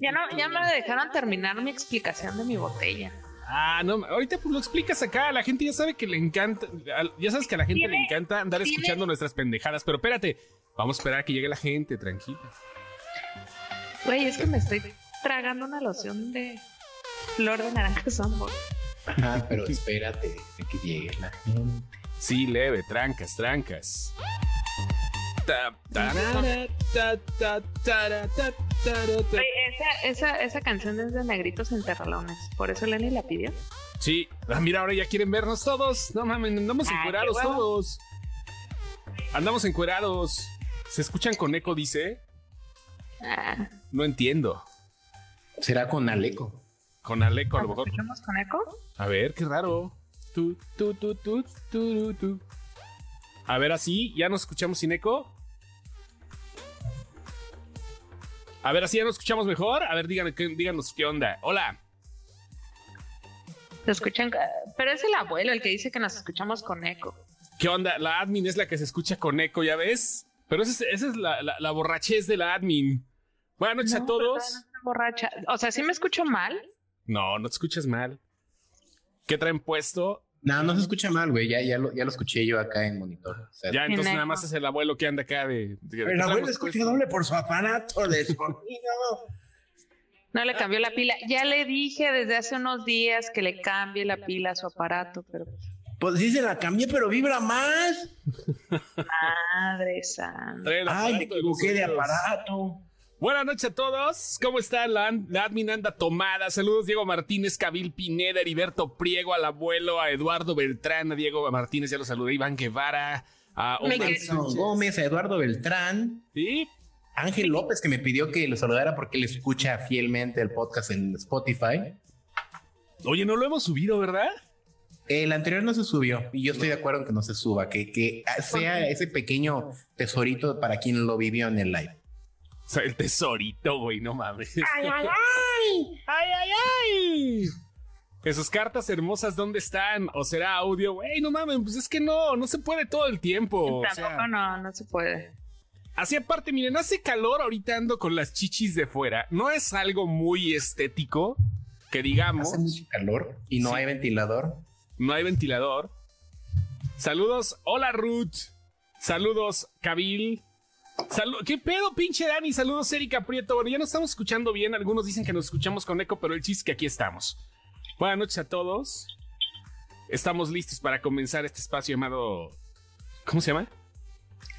Ya no, ya me dejaron terminar mi explicación de mi botella. Ah, no, ahorita pues lo explicas acá, la gente ya sabe que le encanta, ya sabes que a la gente le encanta andar tiene- escuchando nuestras pendejadas, pero espérate, vamos a esperar a que llegue la gente, tranquila. Güey, es que me estoy tragando una loción de flor de naranja sambo. Ajá, pero espérate a que llegue la gente. Sí, leve, trancas, trancas. Esa, esa, esa canción es de Negritos Enterralones. Por eso Lenny la pidió. Sí, ah, mira, ahora ya quieren vernos todos. No mames, andamos Ah, encuerados todos. Andamos encuerados. ¿Se escuchan con eco, dice? Ah, No entiendo. Será con Aleco. Con Aleco, a lo ¿nos mejor. escuchamos con eco? A ver, qué raro. A ver, así, ¿ya nos escuchamos sin eco? A ver, así ya nos escuchamos mejor. A ver, díganos, qué- díganos qué onda. Hola. ¿Se escuchan? Pero es el abuelo el que dice que nos escuchamos con eco. ¿Qué onda? La admin es la que se escucha con eco, ¿ya ves? Pero esa es, esa es la, la, la borrachez de la admin. Buenas noches a No, todos. no borracha. O sea, ¿sí me escucho mal? No, no te escuchas mal. ¿Qué traen puesto? No, no se escucha mal, güey. Ya, ya, lo, ya lo escuché yo acá en monitor. O sea, Ya, entonces nada más es el abuelo que anda acá de... de- ¿qué El abuelo escucha doble por su aparato de sonido. No le cambió la pila. Ya le dije desde hace unos días que le cambie la pila a su aparato, pero Pues sí se la cambié, pero vibra más. madre santa. Ay, me equivoqué de aparato. Buenas noches a todos. ¿Cómo están? La, la admin anda tomada. Saludos Diego Martínez, Cabil Pineda, Heriberto Priego, al abuelo, a Eduardo Beltrán, a Diego Martínez, ya lo saludé, Iván Guevara, a Omar. Gómez, a Eduardo Beltrán, Sí, Ángel López, que me pidió que lo saludara porque él escucha fielmente el podcast en Spotify. Oye, no lo hemos subido, ¿verdad? El anterior no se subió y yo estoy de acuerdo en que no se suba, que, que sea ese pequeño tesorito para quien lo vivió en el live. O sea, el tesorito, güey, no mames. ¡Ay, ay, ay! ¡Ay, ay, ay! Esas cartas hermosas, ¿dónde están? ¿O será audio? Güey, no mames, pues es que no, no se puede todo el tiempo. o Tampoco sea. no, no se puede. Así aparte, miren, hace calor, ahorita ando con las chichis de fuera. No es algo muy estético, que digamos. Hace mucho calor y no Sí. hay ventilador. No hay ventilador. Saludos, hola Ruth. Saludos, Kabil. Salu- ¿Qué pedo, pinche Dani? Saludos, Erika Prieto. Bueno, ya nos estamos escuchando bien. Algunos dicen que nos escuchamos con eco, pero el chiste es que aquí estamos. Buenas noches a todos. Estamos listos para comenzar este espacio llamado. ¿Cómo se llama?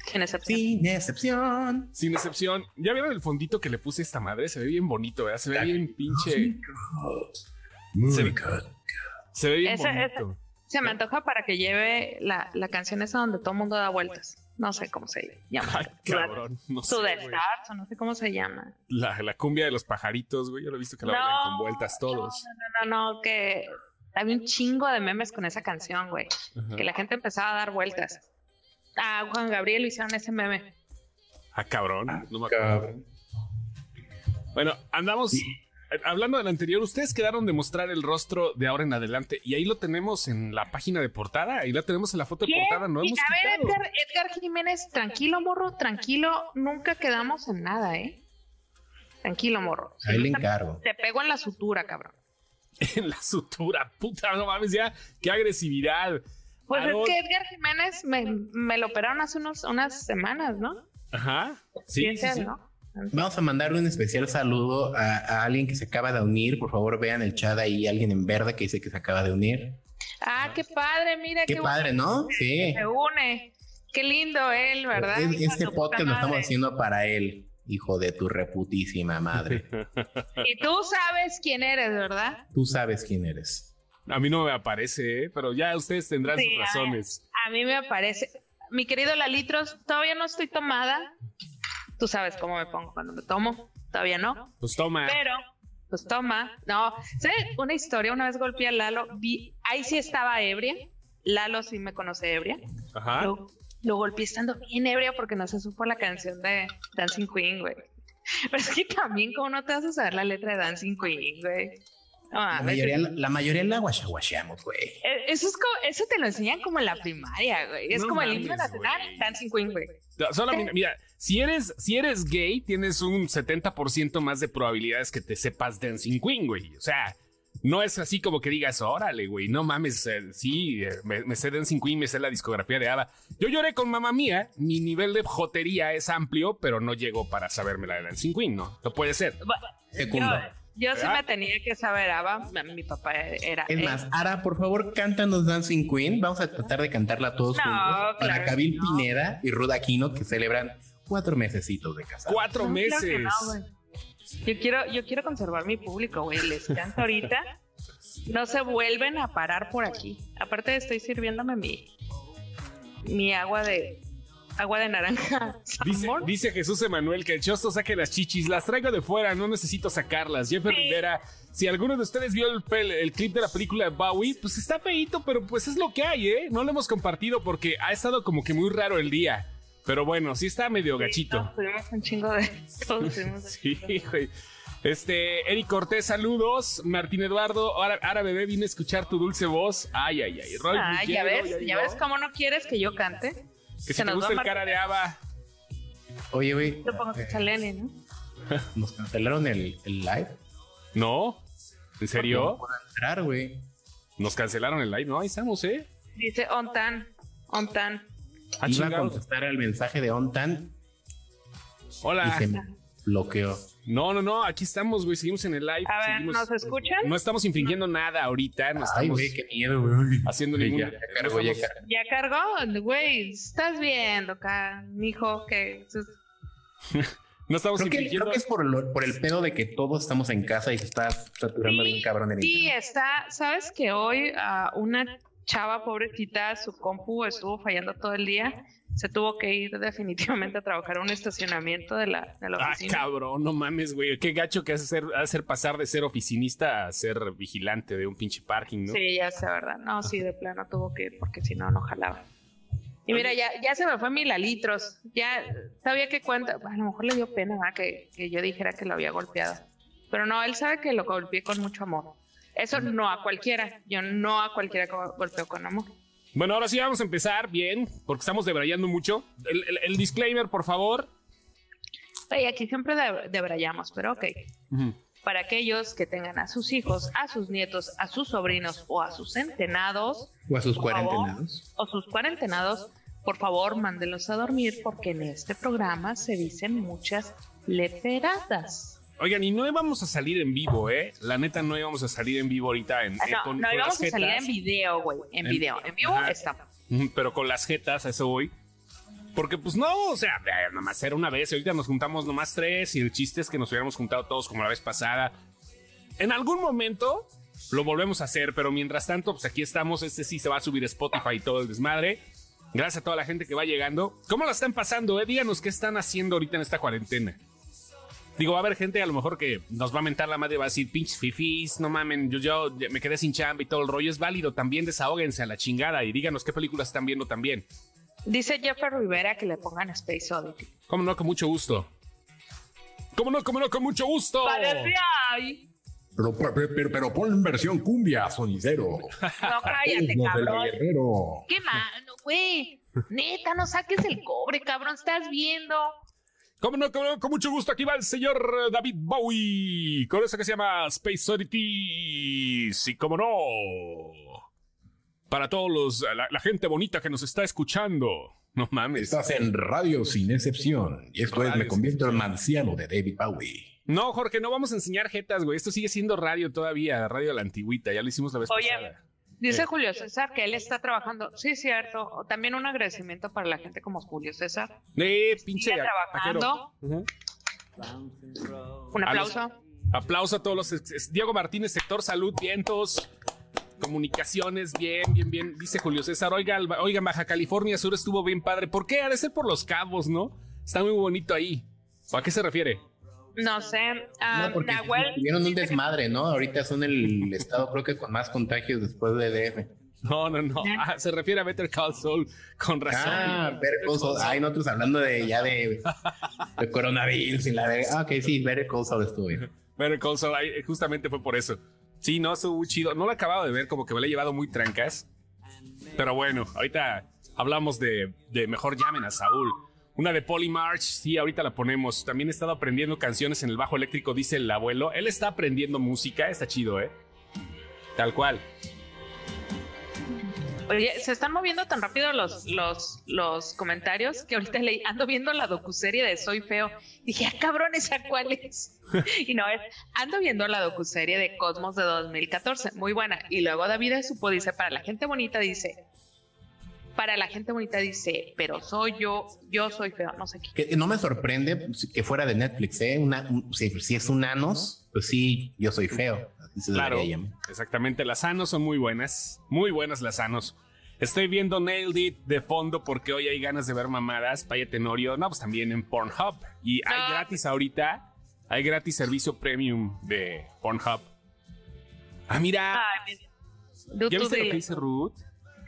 Sin excepción. Sin excepción. Sin excepción. ¿Ya vieron el fondito que le puse a esta madre? Se ve bien bonito, ¿verdad? Se ve bien pinche. Se ve, se ve bien Esa- bonito. Se me antoja para que lleve la, la canción esa donde todo el mundo da vueltas. No sé cómo se llama. Ay, cabrón. No sé, To the güey. Stars, o no sé cómo se llama. La, la cumbia de los pajaritos, güey. Yo lo he visto que la bailan con vueltas todos. No, no, no, que había un chingo de memes con esa canción, güey. Ajá. Que la gente empezaba a dar vueltas. A Juan Gabriel le hicieron ese meme. Ah, cabrón. No me acuerdo. Bueno, andamos. eh, Hablando del anterior, ustedes quedaron de mostrar el rostro de ahora en adelante y ahí lo tenemos en la página de portada. Ahí la tenemos en la foto de portada. No hemos a ver, quitado. Edgar, Edgar Jiménez, tranquilo, morro, tranquilo. Nunca quedamos en nada, ¿eh? Tranquilo, morro. Ahí le Te- encargo. Te pego en la sutura, cabrón. En la sutura, puta, no mames, ya. Qué agresividad. Pues Aaron- es que Edgar Jiménez me, me lo operaron hace unos, unas semanas, ¿no? Ajá. Sí, sí, sí. ¿no? Vamos a mandarle un especial saludo a, a alguien que se acaba de unir. Por favor, vean el chat ahí, alguien en verde que dice que se acaba de unir. Ah, qué padre, mira Qué padre, ¿no? Sí. Se une. Qué lindo él, ¿verdad? Es- este podcast lo estamos haciendo para él, hijo de tu reputísima madre. Y tú sabes quién eres, ¿verdad? Tú sabes quién eres. A mí no me aparece, ¿eh? pero ya ustedes tendrán Sí, sus a razones. A mí me parece. Mi querido Lalitros, todavía no estoy tomada. Tú sabes cómo me pongo cuando me tomo. Todavía no. Pues toma. Pero, pues toma. No, ¿sabes? Una historia, una vez golpeé a Lalo. Vi, ahí sí estaba ebria. Lalo sí me conoce ebria. Ajá. Lo, lo golpeé estando bien ebria porque no se supo la canción de Dancing Queen, güey. Pero es que también, ¿cómo no te vas a saber la letra de Dancing Queen, güey? Ah, La mayoría, la mayoría la guachaguacheamos, güey. eh, Eso, es como, eso te lo enseñan como en la primaria, güey. Es No como el himno nacional. Dancing Queen, güey. Solamente, mira, si eres, si eres gay, tienes un 70% más de probabilidades que te sepas Dancing Queen, güey. O sea, no es así como que digas, órale, güey, no mames, eh, sí, eh, me, me sé Dancing Queen, me sé la discografía de Ava. Yo lloré con mamá mía, mi nivel de jotería es amplio, pero no llego para saberme la de Dancing Queen, ¿no? No puede ser. Bueno, Secundo. Yo, sí me tenía que saber ABBA. Mi papá era. Es más, Ara, por favor, cántanos Dancing Queen. Vamos a tratar de cantarla todos No, juntos. Para claro Kabil no. Pineda y Ruda Aquino, que celebran cuatro mesecitos de casado. Cuatro no, meses. yo quiero, yo quiero conservar mi público, güey. Les canto ahorita. No se vuelven a parar por aquí. Aparte, estoy sirviéndome mi, mi agua de agua de naranja. Dice, Jesús Emanuel que el chosto saque las chichis, las traigo de fuera, no necesito sacarlas. Jeffer Sí. Rivera, si alguno de ustedes vio el, clip de la película de Bowie, pues está feíto, pero pues es lo que hay, ¿eh? No lo hemos compartido porque ha estado como que muy raro el día. Pero bueno, sí está medio gachito. Todos tuvimos un chingo de. Todos tuvimos un Sí, güey. Este, Eric Cortés, saludos. Martín Eduardo, ahora, ahora bebé, vine a escuchar tu dulce voz. Ay, ay, ay. Roy Ah, ya ves, ya llegó. ves cómo no quieres que yo cante. Que si se te nos gusta va el cara de Ava. Oye, güey, Yo pongo que Chalene, ¿no? nos cancelaron el, el live. ¿No? ¿En No serio? puedo entrar, güey. Nos cancelaron el live, ¿no? Ahí estamos, ¿eh? Dice Ontan, Ontan. Ah, Iba a contestar al mensaje de Ontan y Hola. Bloqueó. No, no, no, aquí estamos, güey, seguimos en el live. A ver, seguimos- ¿nos escuchan? No estamos infringiendo nada ahorita, no Ay, estamos güey, qué miedo, güey. haciendo ningún... Ya, ya cargó, ya estamos- cargó. Ya cargó, güey, estás viendo acá, mijo, que No estamos Creo que, infringiendo... creo que es por, lo- por el pedo de que todos estamos en casa y se está saturando Sí, bien cabrón el sí internet. está, sabes que hoy a una chava pobrecita, su compu estuvo fallando todo el día, se tuvo que ir definitivamente a trabajar a un estacionamiento de la, de la Ah, oficina. cabrón, no mames, güey. Qué gacho que hace ser, hacer pasar de ser oficinista a ser vigilante de un pinche parking, ¿no? Sí, ya sé, ¿verdad? No, sí, de plano tuvo que ir porque si no, no jalaba. Y mira, ya, ya se me fue mil litros. Ya sabía que cuenta. A lo mejor le dio pena ¿verdad? que, que yo dijera que lo había golpeado. Pero no, él sabe que lo golpeé con mucho amor. Eso no a cualquiera. Yo no a cualquiera go- golpeo con amor. Bueno, ahora sí vamos a empezar bien, porque estamos debrayando mucho. El, el- el disclaimer, por favor. Oye, aquí siempre de- debrayamos, pero ok. Para aquellos que tengan a sus hijos, a sus nietos, a sus sobrinos o a sus centenados, O a sus favor. cuarentenados. o sus cuarentenados, por favor, mándenlos a dormir porque en este programa se dicen muchas leperadas. Oigan, y no íbamos a salir en vivo, ¿eh? La neta, no íbamos a salir en vivo ahorita. En, eh, No, con- no con íbamos a salir en video, güey. En En- video. En vivo Ajá. estamos. Pero con las jetas, a eso voy. Porque, pues no, o sea, eh, nada más era una vez. y Ahorita nos juntamos nomás tres. Y el chiste es que nos hubiéramos juntado todos como la vez pasada. En algún momento lo volvemos a hacer, pero mientras tanto, pues aquí estamos. Este sí se va a subir Spotify y todo el desmadre. Gracias a toda la gente que va llegando. ¿Cómo la están pasando? Eh? Díganos qué están haciendo ahorita en esta cuarentena. Digo, va a haber gente a lo mejor que nos va a mentar la madre, va a decir, pinches fifís, no mamen, yo, yo me quedé sin chamba y todo el rollo. Es válido, también desahóguense a la chingada y díganos qué películas están viendo también. Dice Jeffrey Rivera que le pongan Space Oddity. ¿Cómo no? Con mucho gusto. ¿Cómo no? ¿Cómo no? Con mucho gusto. Parece ay. Pero, pero, pero, pero ponle en versión cumbia, sonicero. No, cállate, cabrón. Qué mano, güey. Neta, no saques el cobre, cabrón. Estás viendo. ¿Cómo no? Con mucho gusto. Aquí va el señor eh, David Bowie. Con eso que se llama Space Oddity. Sí, cómo no. Para todos los, la, la gente bonita que nos está escuchando. No mames. Estás en Radio Sin Excepción. Y esto es Me convierto en marciano de David Bowie. No, Jorge, no vamos a enseñar jetas, güey. Esto sigue siendo radio todavía, radio de la antigüita. Ya lo hicimos la vez Oye, pasada. Dice Eh. Julio César que él está trabajando. Sí, cierto. O También un agradecimiento para la gente como Julio César. Eh, pinche. Sigue trabajando. Un A los- aplauso. Aplauso a todos los. Diego Martínez, sector salud, vientos. Comunicaciones, bien, bien, bien. Dice Julio César, oiga, oiga, Baja California Sur estuvo bien padre. ¿Por qué? Ha de ser por los cabos, ¿no? Está muy bonito ahí. ¿O ¿A qué se refiere? No sé. ah, No, porque Nahuel tuvieron un desmadre, ¿no? Ahorita son el estado, creo que con más contagios después de DF. No, no, no. Ah, se refiere a Better Call Saul. Con razón. Ah, Better Call Saul. Ay, nosotros hablando de ya de, de coronavirus y la de. Ah, ok, sí, Better Call Saul estuvo bien. Better Call Saul, justamente fue por eso. Sí, no, estuvo chido. No lo he acabado de ver, como que me lo he llevado muy trancas. Pero bueno, ahorita hablamos de, de mejor llamen a Saúl. Una de Polly March, sí, ahorita la ponemos. También he estado aprendiendo canciones en el bajo eléctrico, dice el abuelo. Él está aprendiendo música, está chido, ¿eh? Tal cual. Oye, se están moviendo tan rápido los, los, los comentarios que ahorita leí, ando viendo la docuserie de Soy Feo. Dije, ah, cabrón, ¿esa cuál es? y no, es, ando viendo la docuserie de Cosmos de 2014, muy buena. Y luego David Supo dice, para la gente bonita, dice, para la gente bonita dice, pero soy yo, yo soy feo, no sé qué. Que no me sorprende que fuera de Netflix, ¿eh? Una, un- si, si es un Anos, pues sí, yo soy feo. Así Claro, exactamente. Las Anos son muy buenas. Muy buenas las Anos. Estoy viendo Nailed It de fondo porque hoy hay ganas de ver mamadas. Paya Tenorio. No, pues también en Pornhub. Y hay No. gratis ahorita. Hay gratis servicio premium de Pornhub. Ah, mira. Ay, ¿Ya viste lo que dice Ruth?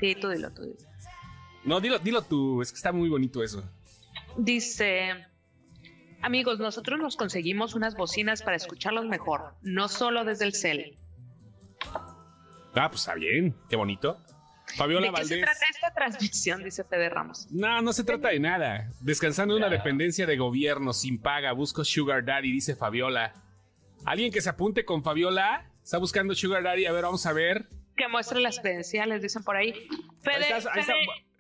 Sí, tú dilo, tú dilo. No, dilo, dilo tú. Es que está muy bonito eso. Dice, amigos, nosotros nos conseguimos unas bocinas para escucharlos mejor, no solo desde el cel. Ah, pues está bien. Qué bonito. Fabiola ¿De qué se trata esta transmisión? Dice Fede Ramos. No, no se trata de nada. Descansando en una dependencia de gobierno sin paga, busco Sugar Daddy, dice Fabiola. ¿Alguien que se apunte con Fabiola? Está buscando Sugar Daddy. A ver, vamos a ver. Que muestre las credenciales, dicen por ahí. Fede, Ahí. Fede,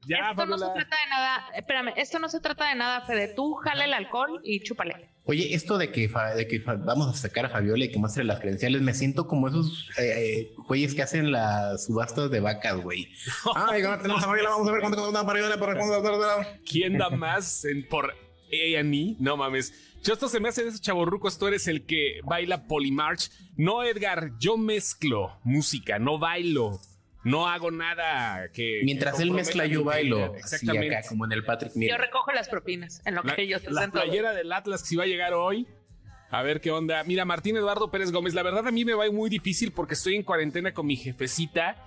Ya, esto no se trata de nada, espérame, esto no se trata de nada, Fede. Tú jala el alcohol y chúpale. Oye, esto de que, de que vamos a sacar a Fabiola y que muestre las credenciales, me siento como esos eh, eh, güeyes que hacen las subastas de vacas, güey. Ay, ahora tenemos a Fabiola, vamos a ver cuánto cuesta Fabiola para. ¿Quién da más en, por A&E? No mames. Yo esto se me hace de esos chavorrucos. Tú eres el que baila Polymarch. No, Edgar, yo mezclo música, no bailo. No hago nada que. Mientras que él mezcla, yo bailo. Así Exactamente. acá, como en el Patrick Yo Miller. recojo las propinas en lo La, que ellos la hacen todo. playera del Atlas que si va a llegar hoy. A ver qué onda. Mira, Martín Eduardo Pérez Gómez. La verdad a mí me va muy difícil porque estoy en cuarentena con mi jefecita.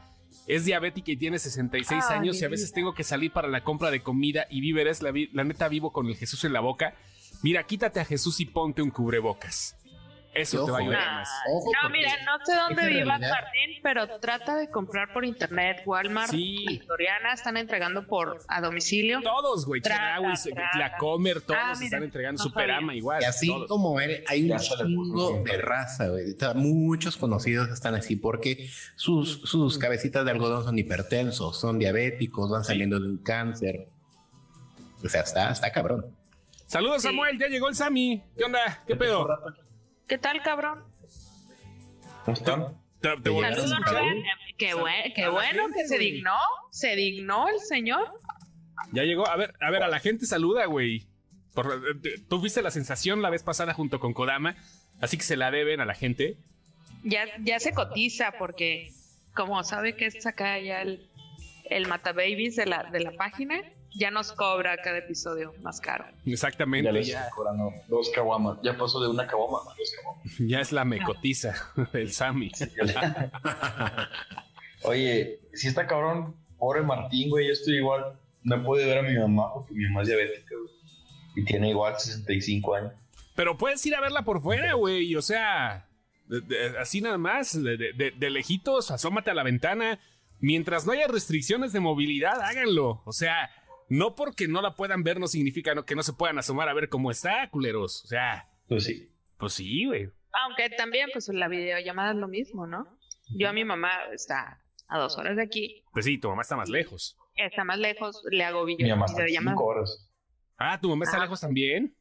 Es diabética y tiene 66 Ay, años y a veces vida. tengo que salir para la compra de comida y víveres. La, vi- la neta vivo con el Jesús en la boca. Mira, quítate a Jesús y ponte un cubrebocas. Eso te va a Ojo, ayudar más. Ojo, no, porque mira, no sé dónde realidad- Martín, pero trata de comprar por internet. Walmart Sí. y están entregando por a domicilio. Todos, güey. Trata, Chedraui, trata. la Comer, todos Ah, mira, están entregando. no Superama igual. Y así todos. como hay un chingo de raza, güey. Muchos conocidos están así porque sus, sus cabecitas de algodón son hipertensos, son diabéticos, van saliendo de un cáncer. O sea, está, está cabrón. Saludos, Sí. Samuel. Ya llegó el Sammy. ¿Qué onda? ¿Qué pedo? ¿Qué tal, cabrón? ¿Cómo están? ¿Te, te volviste a Saludos, escuchar? Rubén. Qué, bue- qué bueno que se dignó. Se dignó el señor. Ya llegó. A ver, a ver, a la gente saluda, güey. Eh, Tú viste la sensación la vez pasada junto con Kodama, así que se la deben a la gente. Ya, ya se cotiza porque, como sabe que es acá ya el, el matababies de la, de la página, ya nos cobra cada episodio más caro. Ya Exactamente. les Ya, estoy cobrando dos caguamas. Ya pasó de una caguama a dos caguamas. ya es la mecotiza del Sammy. Oye, si está cabrón, pobre Martín, güey, yo estoy igual. No puede ver a mi mamá porque mi mamá es diabética, güey. Y tiene igual 65 años. Pero puedes ir a verla por fuera, güey. O sea, de- de- así nada más, de- de lejitos, asómate a la ventana. Mientras no haya restricciones de movilidad, háganlo. O sea, no porque no la puedan ver no significa no- que no se puedan asomar a ver cómo está, culeros. O sea, Pues sí. pues sí, güey. Aunque también, pues la videollamada es lo mismo, ¿no? Yo a mi mamá está a dos horas de aquí, Pues sí, tu mamá está más lejos. está más lejos, le hago Mi video- mamá está videollamada. 5 horas. Ah, tu mamá está Ah. lejos también.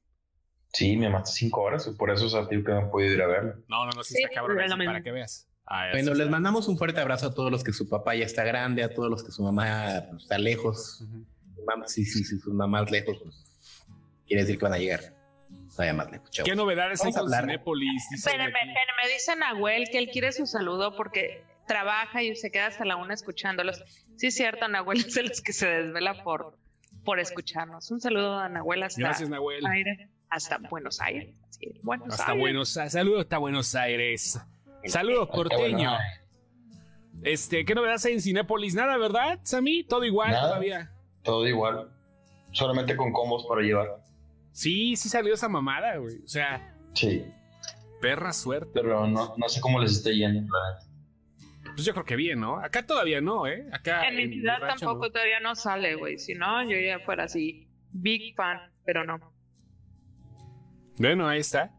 Sí, mi mamá está 5 horas. y Por eso o sea, que no he podido ir a verla. No, no, no, sí Sí, está cabrón. es para que veas. Ah, Bueno, les mandamos un fuerte abrazo a todos los que su papá ya está grande, a todos los que su mamá está lejos. Ujú. Mam- Sí, sí, sí, su mamá es lejos, pues quiere decir que van a llegar. Vaya más lejos, chavos. ¿Qué novedades hay con. Cinépolis? Aquí. espérenme, dice Nahuel que él quiere su saludo porque trabaja y se queda hasta la una escuchándolos. Sí, es cierto, Nahuel es de los que se desvela por, por escucharnos. Un saludo a Nahuel hasta, Gracias, Nahuel. Aires, hasta Buenos Aires. Sí, Buenos Hasta Aires. Buenos Aires. Saludos hasta Buenos Aires. Saludos, porteño. Este, ¿qué novedades hay en Cinépolis? Nada, ¿verdad, Sammy? Todo igual Nada. todavía. Todo igual. Solamente con combos para llevar. Sí, sí salió esa mamada, güey. O sea, Sí. perra suerte. Pero no, no sé cómo les esté yendo. Pues yo creo que bien, ¿no? Acá todavía no, ¿eh? Acá En mi mi ciudad tampoco no. todavía no sale, güey. Si no, yo ya fuera así, big fan, pero no. Bueno, ahí está.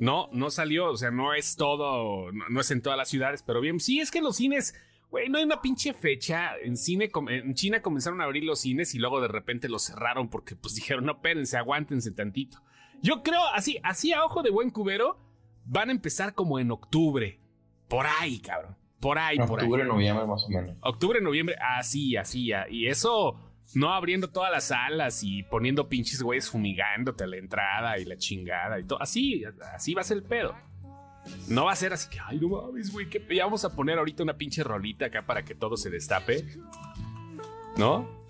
No, no salió, o sea, no es todo, no, no es en todas las ciudades, pero bien. Sí, es que los cines, güey, no hay una pinche fecha. En cine, en China comenzaron a abrir los cines y luego de repente los cerraron porque pues dijeron, no, espérense, aguántense tantito. Yo creo, así, así a ojo de buen cubero, van a empezar como en octubre. Por ahí, cabrón. Por ahí, por ahí. Octubre, noviembre, más o menos. Octubre, noviembre, así, así. Y eso no abriendo todas las salas y poniendo pinches güeyes fumigándote a la entrada y la chingada y todo. Así, así va a ser el pedo. No va a ser así que, ay, no mames, güey, que ya vamos a poner ahorita una pinche rolita acá para que todo se destape. ¿No?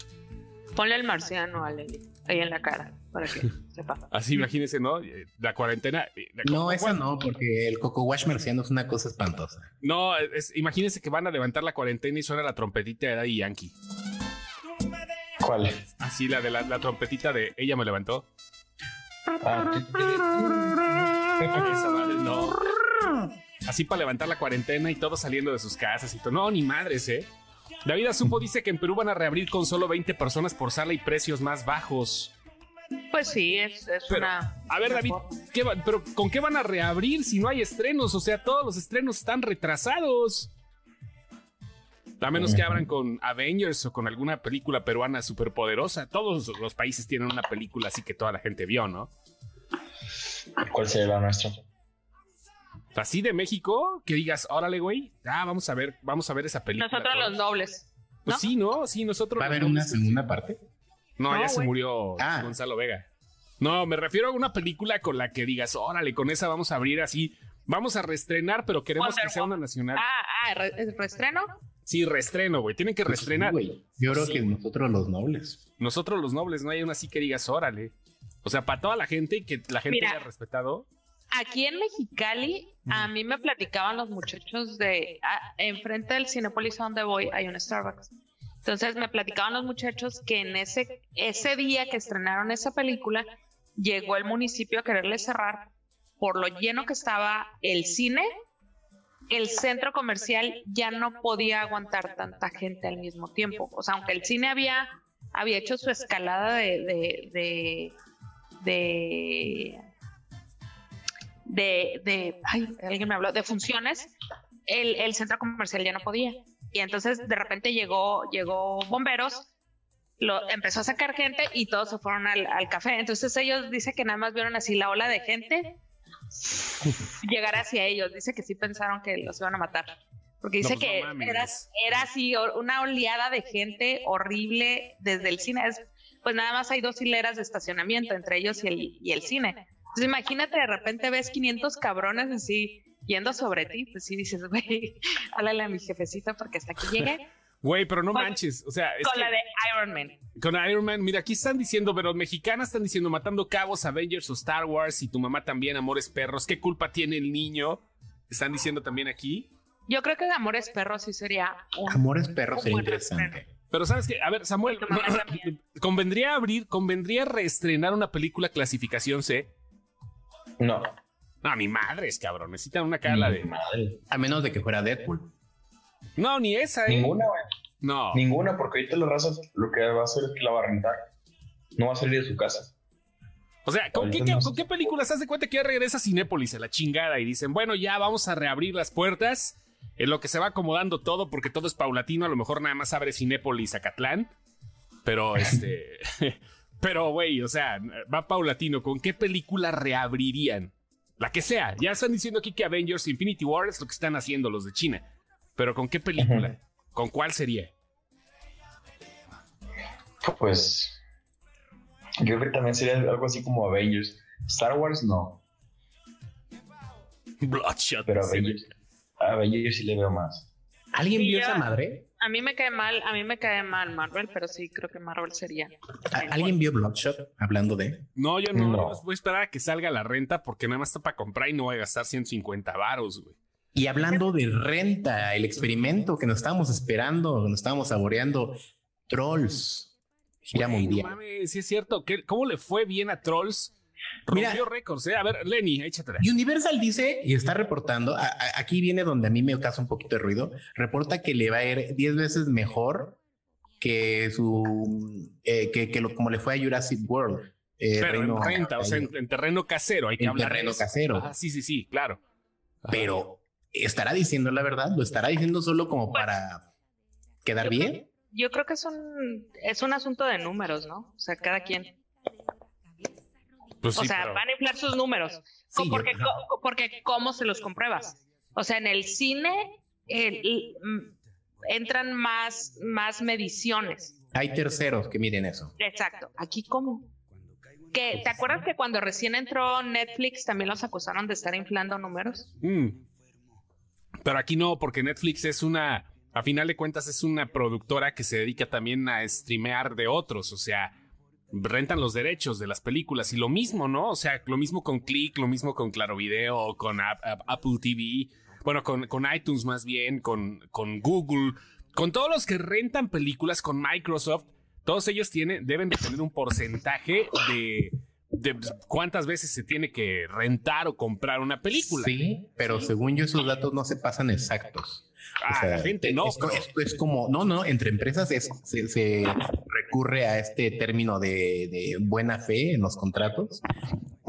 Ponle el marciano a Leli ahí en la cara para que sepa. Así, imagínense, ¿no? Eh, La cuarentena. eh, la- No, esa no, porque el Coco Wash marciano es una cosa espantosa. No, es- imagínense que van a levantar la cuarentena y suena la trompetita de Daddy Yankee. ¿Cuál? Así, la de la, la trompetita de Ella me levantó. Ah, Esa madre, no. Así para levantar la cuarentena y todos saliendo de sus casas y todo. No, ni madres, ¿eh? David Supo dice que en Perú van a reabrir con solo 20 personas por sala y precios más bajos. Pues sí, es, es Pero, una. a ver, David, forma. ¿qué va- pero ¿con qué van a reabrir si no hay estrenos? O sea, todos los estrenos están retrasados. A menos que abran con Avengers o con alguna película peruana superpoderosa. Todos los países tienen una película así que toda la gente vio, ¿no? ¿Cuál sería la nuestra? Así de México, que digas, órale, güey, ah, vamos a ver, vamos a ver esa película. Nosotros todos. los nobles. Pues ¿no? sí, ¿no? Sí, nosotros. ¿Va a haber una nobles. segunda parte? No, No, ya se murió Ah. Gonzalo Vega. No, me refiero a una película con la que digas, órale, con esa vamos a abrir así. Vamos a reestrenar, pero queremos Wonder que sea una nacional. Ah, ah, re- ¿es reestreno? Sí, reestreno, güey. Tienen que reestrenar. Sí, güey. Yo creo Sí. que nosotros los nobles. Nosotros los nobles, no hay una así que digas, órale. O sea, para toda la gente y que la gente Mira. haya respetado. Aquí en Mexicali, a mí me platicaban los muchachos de ah, enfrente del Cinepolis a donde voy hay un Starbucks. Entonces me platicaban los muchachos que en ese ese día que estrenaron esa película llegó el municipio a quererle cerrar por lo lleno que estaba el cine. El centro comercial ya no podía aguantar tanta gente al mismo tiempo. O sea, aunque el cine había había hecho su escalada de, de, de de, de ay, alguien me habló, de funciones, el, el centro comercial ya no podía. Y entonces de repente llegó, llegó bomberos, lo, empezó a sacar gente y todos se fueron al, al café. Entonces ellos dicen que nada más vieron así la ola de gente llegar hacia ellos. Dice que sí pensaron que los iban a matar. Porque dice No, pues, que no era, era así una oleada de gente horrible desde el cine. Es- pues nada más hay dos hileras de estacionamiento entre ellos y el, y el cine. Entonces imagínate, de repente ves 500 cabrones así yendo sobre ti, pues sí dices, güey, háblale a mi jefecita porque hasta aquí llegué Güey, pero no manches. O sea, es con que la de Iron Man. con Iron Man, mira, aquí están diciendo, pero mexicanas están diciendo matando cabos, Avengers o Star Wars y tu mamá también, Amores Perros. ¿Qué culpa tiene el niño? Están diciendo también aquí. Yo creo que Amores Perros sí sería un... Amores perros sería interesante. Pero sabes que, a ver, Samuel, convendría abrir, convendría reestrenar una película clasificación C. No. No, ni madres, cabrón. Necesitan una cala de. Madre. A menos de que fuera Deadpool. No, ni esa, ¿eh? Ninguna, güey. No. Ninguna, porque ahorita la raza lo que va a hacer es que la va a rentar. No va a salir de su casa. O sea, ¿con qué, Ahorita qué- no sé. con qué películas haz de cuenta que ya regresa Cinépolis a la chingada y dicen, bueno, ya vamos a reabrir las puertas en lo que se va acomodando todo porque todo es paulatino, a lo mejor nada más abre Cinépolis Acatlán, pero este, pero güey, o sea, va paulatino, ¿con qué película reabrirían? La que sea, ya están diciendo aquí que Avengers Infinity War es lo que están haciendo los de China, pero ¿con qué película? ¿Con cuál sería? Pues. Yo creo que también sería algo así como Avengers. Star Wars no, Bloodshot. pero Avengers. A Avengers sí le veo más. ¿Alguien vio esa madre? A mí me cae mal, a mí me cae mal Marvel, pero sí creo que Marvel sería. ¿A- ¿Alguien vio Bloodshot? Hablando de. No, yo no, No. voy a esperar a que salga la renta porque nada más está para comprar y no voy a gastar 150 varos, güey. Y hablando de renta, el experimento que nos estábamos esperando, que nos estábamos saboreando, Trolls. Gira no mundial. mames, sí es cierto. ¿Qué- ¿Cómo le fue bien a Trolls. Rompió récords, ¿eh? A ver, Lenny, échatela. Universal dice y está reportando, a- a- aquí viene donde a mí me causa un poquito de ruido, reporta que le va a ir 10 veces mejor que su, eh, que, que lo, como le fue a Jurassic World. eh, Pero Reino- en renta, o sea, en, en terreno casero, hay que En hablar de terreno eso. casero. Ah, sí, sí, sí, claro. Ajá. pero estará diciendo la verdad, lo estará diciendo solo como para quedar Yo creo bien. Yo creo que es un, es un asunto de números, ¿no? O sea, cada quien. Pues o sí, sea, pero- van a inflar sus números. Sí, yo- porque, porque ¿cómo se los compruebas? O sea, en el cine el- el- entran más, más mediciones. Hay terceros que miren eso. Exacto. ¿Aquí cómo? Que, ¿Te acuerdas que cuando recién entró Netflix también los acusaron de estar inflando números? Mm. Pero aquí no, porque Netflix es una, a final de cuentas, es una productora que se dedica también a streamear de otros, o sea, rentan los derechos de las películas y lo mismo, ¿no? O sea, lo mismo con Click, lo mismo con Claro Video, con Ap- Ap- Apple TV, bueno, con, con iTunes más bien, con, con Google, con todos los que rentan películas, con Microsoft, todos ellos tienen, deben de tener un porcentaje de, de cuántas veces se tiene que rentar o comprar una película. Sí, pero según yo esos datos no se pasan exactos. Ah, O sea, la gente no. Es, es- es como, no, no, entre empresas es- se, se recurre a este término de, de buena fe en los contratos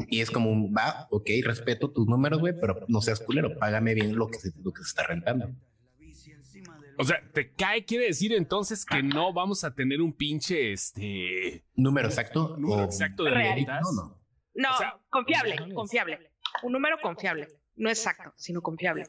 y es como un, va, ok, respeto tus números, güey, pero no seas culero, págame bien lo que se, lo que se está rentando. O sea, te cae, quiere decir entonces que no vamos a tener un pinche, este, Número exacto. número o- exacto de. No, no. No, O sea, confiable, confiable. Un número confiable. No exacto, sino confiable.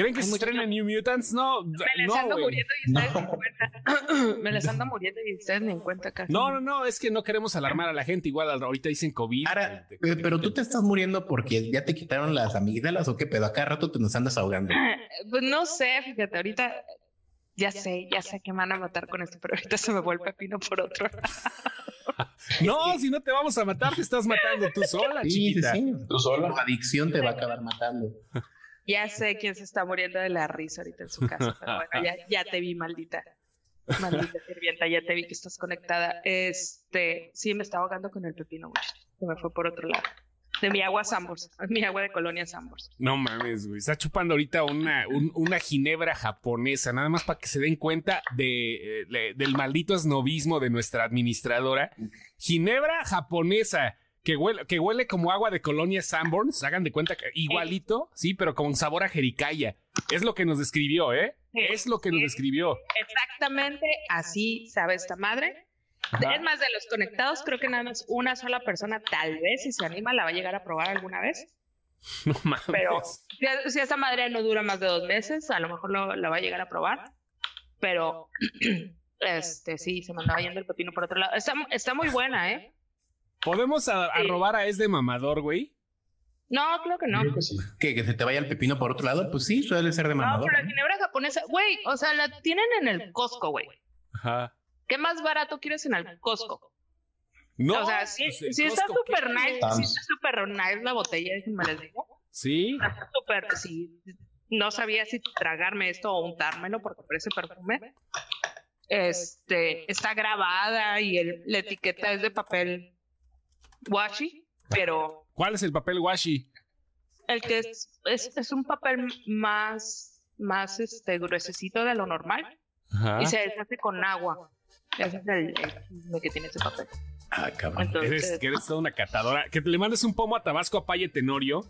¿Creen que Hay se estrena New Mutants? No, Me les no, ando muriendo y ustedes ni en cuenta. Me les ando muriendo y ustedes ni en cuenta casi. No, no, no, es que no queremos alarmar a la gente. Igual ahorita dicen COVID. Ahora, pero tú te estás muriendo porque ya te quitaron las amígdalas o qué pedo, acá rato te nos andas ahogando. Pues no sé, fíjate, ahorita ya sé, ya sé que me van a matar con esto, pero ahorita se me vuelve pepino por otro. No, si no te vamos a matar, te estás matando tú sola, Sí, sí, chiquita. sí. ¿Tú sola? Tu adicción te va a acabar matando. Ya sé quién se está muriendo de la risa ahorita en su casa, pero bueno, ya, ya te vi, maldita. Maldita sirvienta, ya te vi que estás conectada. Este, sí, me estaba ahogando con el pepino, mucho. Se me fue por otro lado. De mi agua Sambors, mi agua de colonia Sambors. No mames, güey. Está chupando ahorita una, un- una ginebra japonesa, nada más para que se den cuenta de, eh, del maldito esnovismo de nuestra administradora. Ginebra japonesa, que huele, que huele como agua de colonia Sanborns. Hagan de cuenta que igualito, sí, pero con sabor a jericaya. Es lo que nos describió, ¿eh? Sí. Es lo que nos describió. Exactamente así sabe esta madre. Ajá. Es más, de los conectados, creo que nada más una sola persona, tal vez, si se anima, la va a llegar a probar alguna vez. No mames. Pero si, si esa madre no dura más de dos meses, a lo mejor lo- la va a llegar a probar. Pero, este, sí, se me andaba yendo el pepino por otro lado. Está, está muy buena, ¿eh? ¿Podemos a, a a es de mamador, güey? No, creo que no. Creo que sí. ¿Que, que se te vaya el pepino por otro lado, pues sí, suele ser de No, mamador. pero la ¿no? ginebra japonesa, güey, o sea, la tienen en el Costco, güey. Ajá. ¿Qué más barato quieres en el Costco? No, o sea, sí, pues, está súper nice, sí está súper nice la botella, déjenme les digo. Sí. Está súper, sí, no sabía si tragarme esto o untármelo porque parece perfume. Este, está grabada y el- la etiqueta es de papel washi, pero ¿Cuál es el papel washi? el que es, es, es un papel más, más este, gruesecito de lo normal Ajá. y se deshace con agua. Ese es el, que tiene ese papel. Ah, cabrón. Entonces, Eres, que eres toda una catadora. Que le mandes un pomo a Tabasco a Paye Tenorio.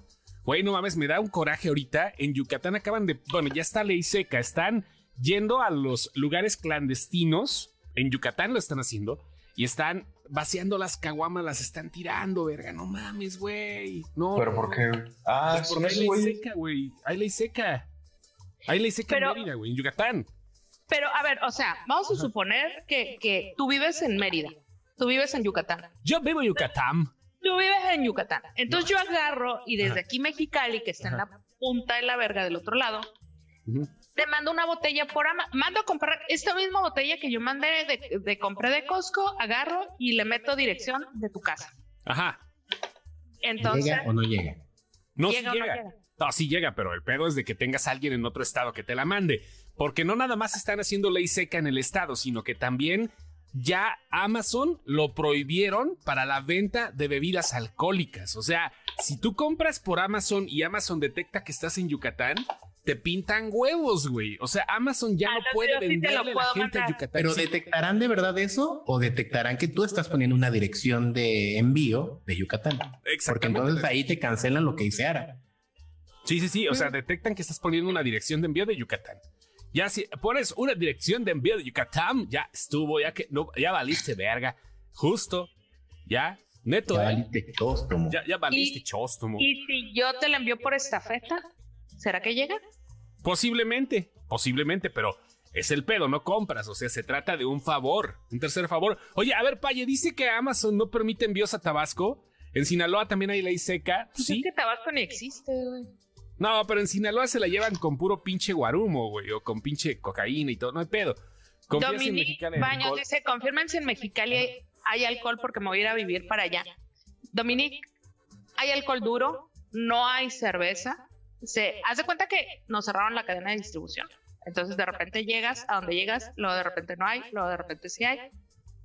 Güey, no mames, me da un coraje ahorita. En Yucatán acaban de. Bueno, ya está ley seca. Están yendo a los lugares clandestinos. En Yucatán lo están haciendo. Y están vaciando las caguamas, las están tirando, verga. No mames, güey. No. ¿Pero por qué? Ah, Pues porque hay ley seca, güey. Hay ley seca. Hay ley seca Pero- en Mérida, güey. En Yucatán. Pero, a ver, o sea, vamos a suponer que, que tú vives en Mérida, tú vives en Yucatán, Yo vivo en Yucatán. tú vives en Yucatán. Entonces yo agarro y desde aquí Mexicali, que está en la punta de la verga del otro lado, Te mando una botella por ama mando a comprar esta misma botella que yo mandé de, de compré de Costco, agarro y le meto dirección de tu casa. Ajá. Entonces, ¿Llega o no llega? No, sí ¿Llega o no llega. llega? No, sí llega, pero el pedo es de que tengas a alguien en otro estado que te la mande. Porque no nada más están haciendo ley seca en el estado, sino que también ya Amazon lo prohibieron para la venta de bebidas alcohólicas. O sea, si tú compras por Amazon y Amazon detecta que estás en Yucatán, te pintan huevos, güey. O sea, Amazon ya Ah, no puede sí venderle a la gente a mandar. Yucatán. Pero Sí. detectarán de verdad eso o detectarán que tú estás poniendo una dirección de envío de Yucatán. Porque Exactamente. entonces ahí te cancelan lo que hice Ara. Sí, sí, sí. O sea, detectan que estás poniendo una dirección de envío de Yucatán. Ya si pones una dirección de envío de Yucatán, ya estuvo, ya que no, ya valiste verga. Justo. Ya. Neto, Ya ¿eh? valiste chóstomo. Ya, ya valiste Y- chóstomo. Y si yo te la envío por estafeta, ¿será que llega? Posiblemente, posiblemente, pero es el pedo, no compras. O sea, se trata de un favor, un tercer favor. Oye, a ver, Paye, dice que Amazon no permite envíos a Tabasco. En Sinaloa también hay ley seca. Pues Sí. Es que Tabasco ni existe, güey. No, pero en Sinaloa se la llevan con puro pinche guarumo, güey, o con pinche cocaína y todo. No hay pedo. Confías Dominique en Baños dice, confirmen si en Mexicali hay, hay alcohol porque me voy a ir a vivir para allá. Dominique, hay alcohol duro, no hay cerveza. Se hace cuenta que nos cerraron la cadena de distribución. Entonces de repente llegas a donde llegas, luego de repente no hay, luego de repente sí hay.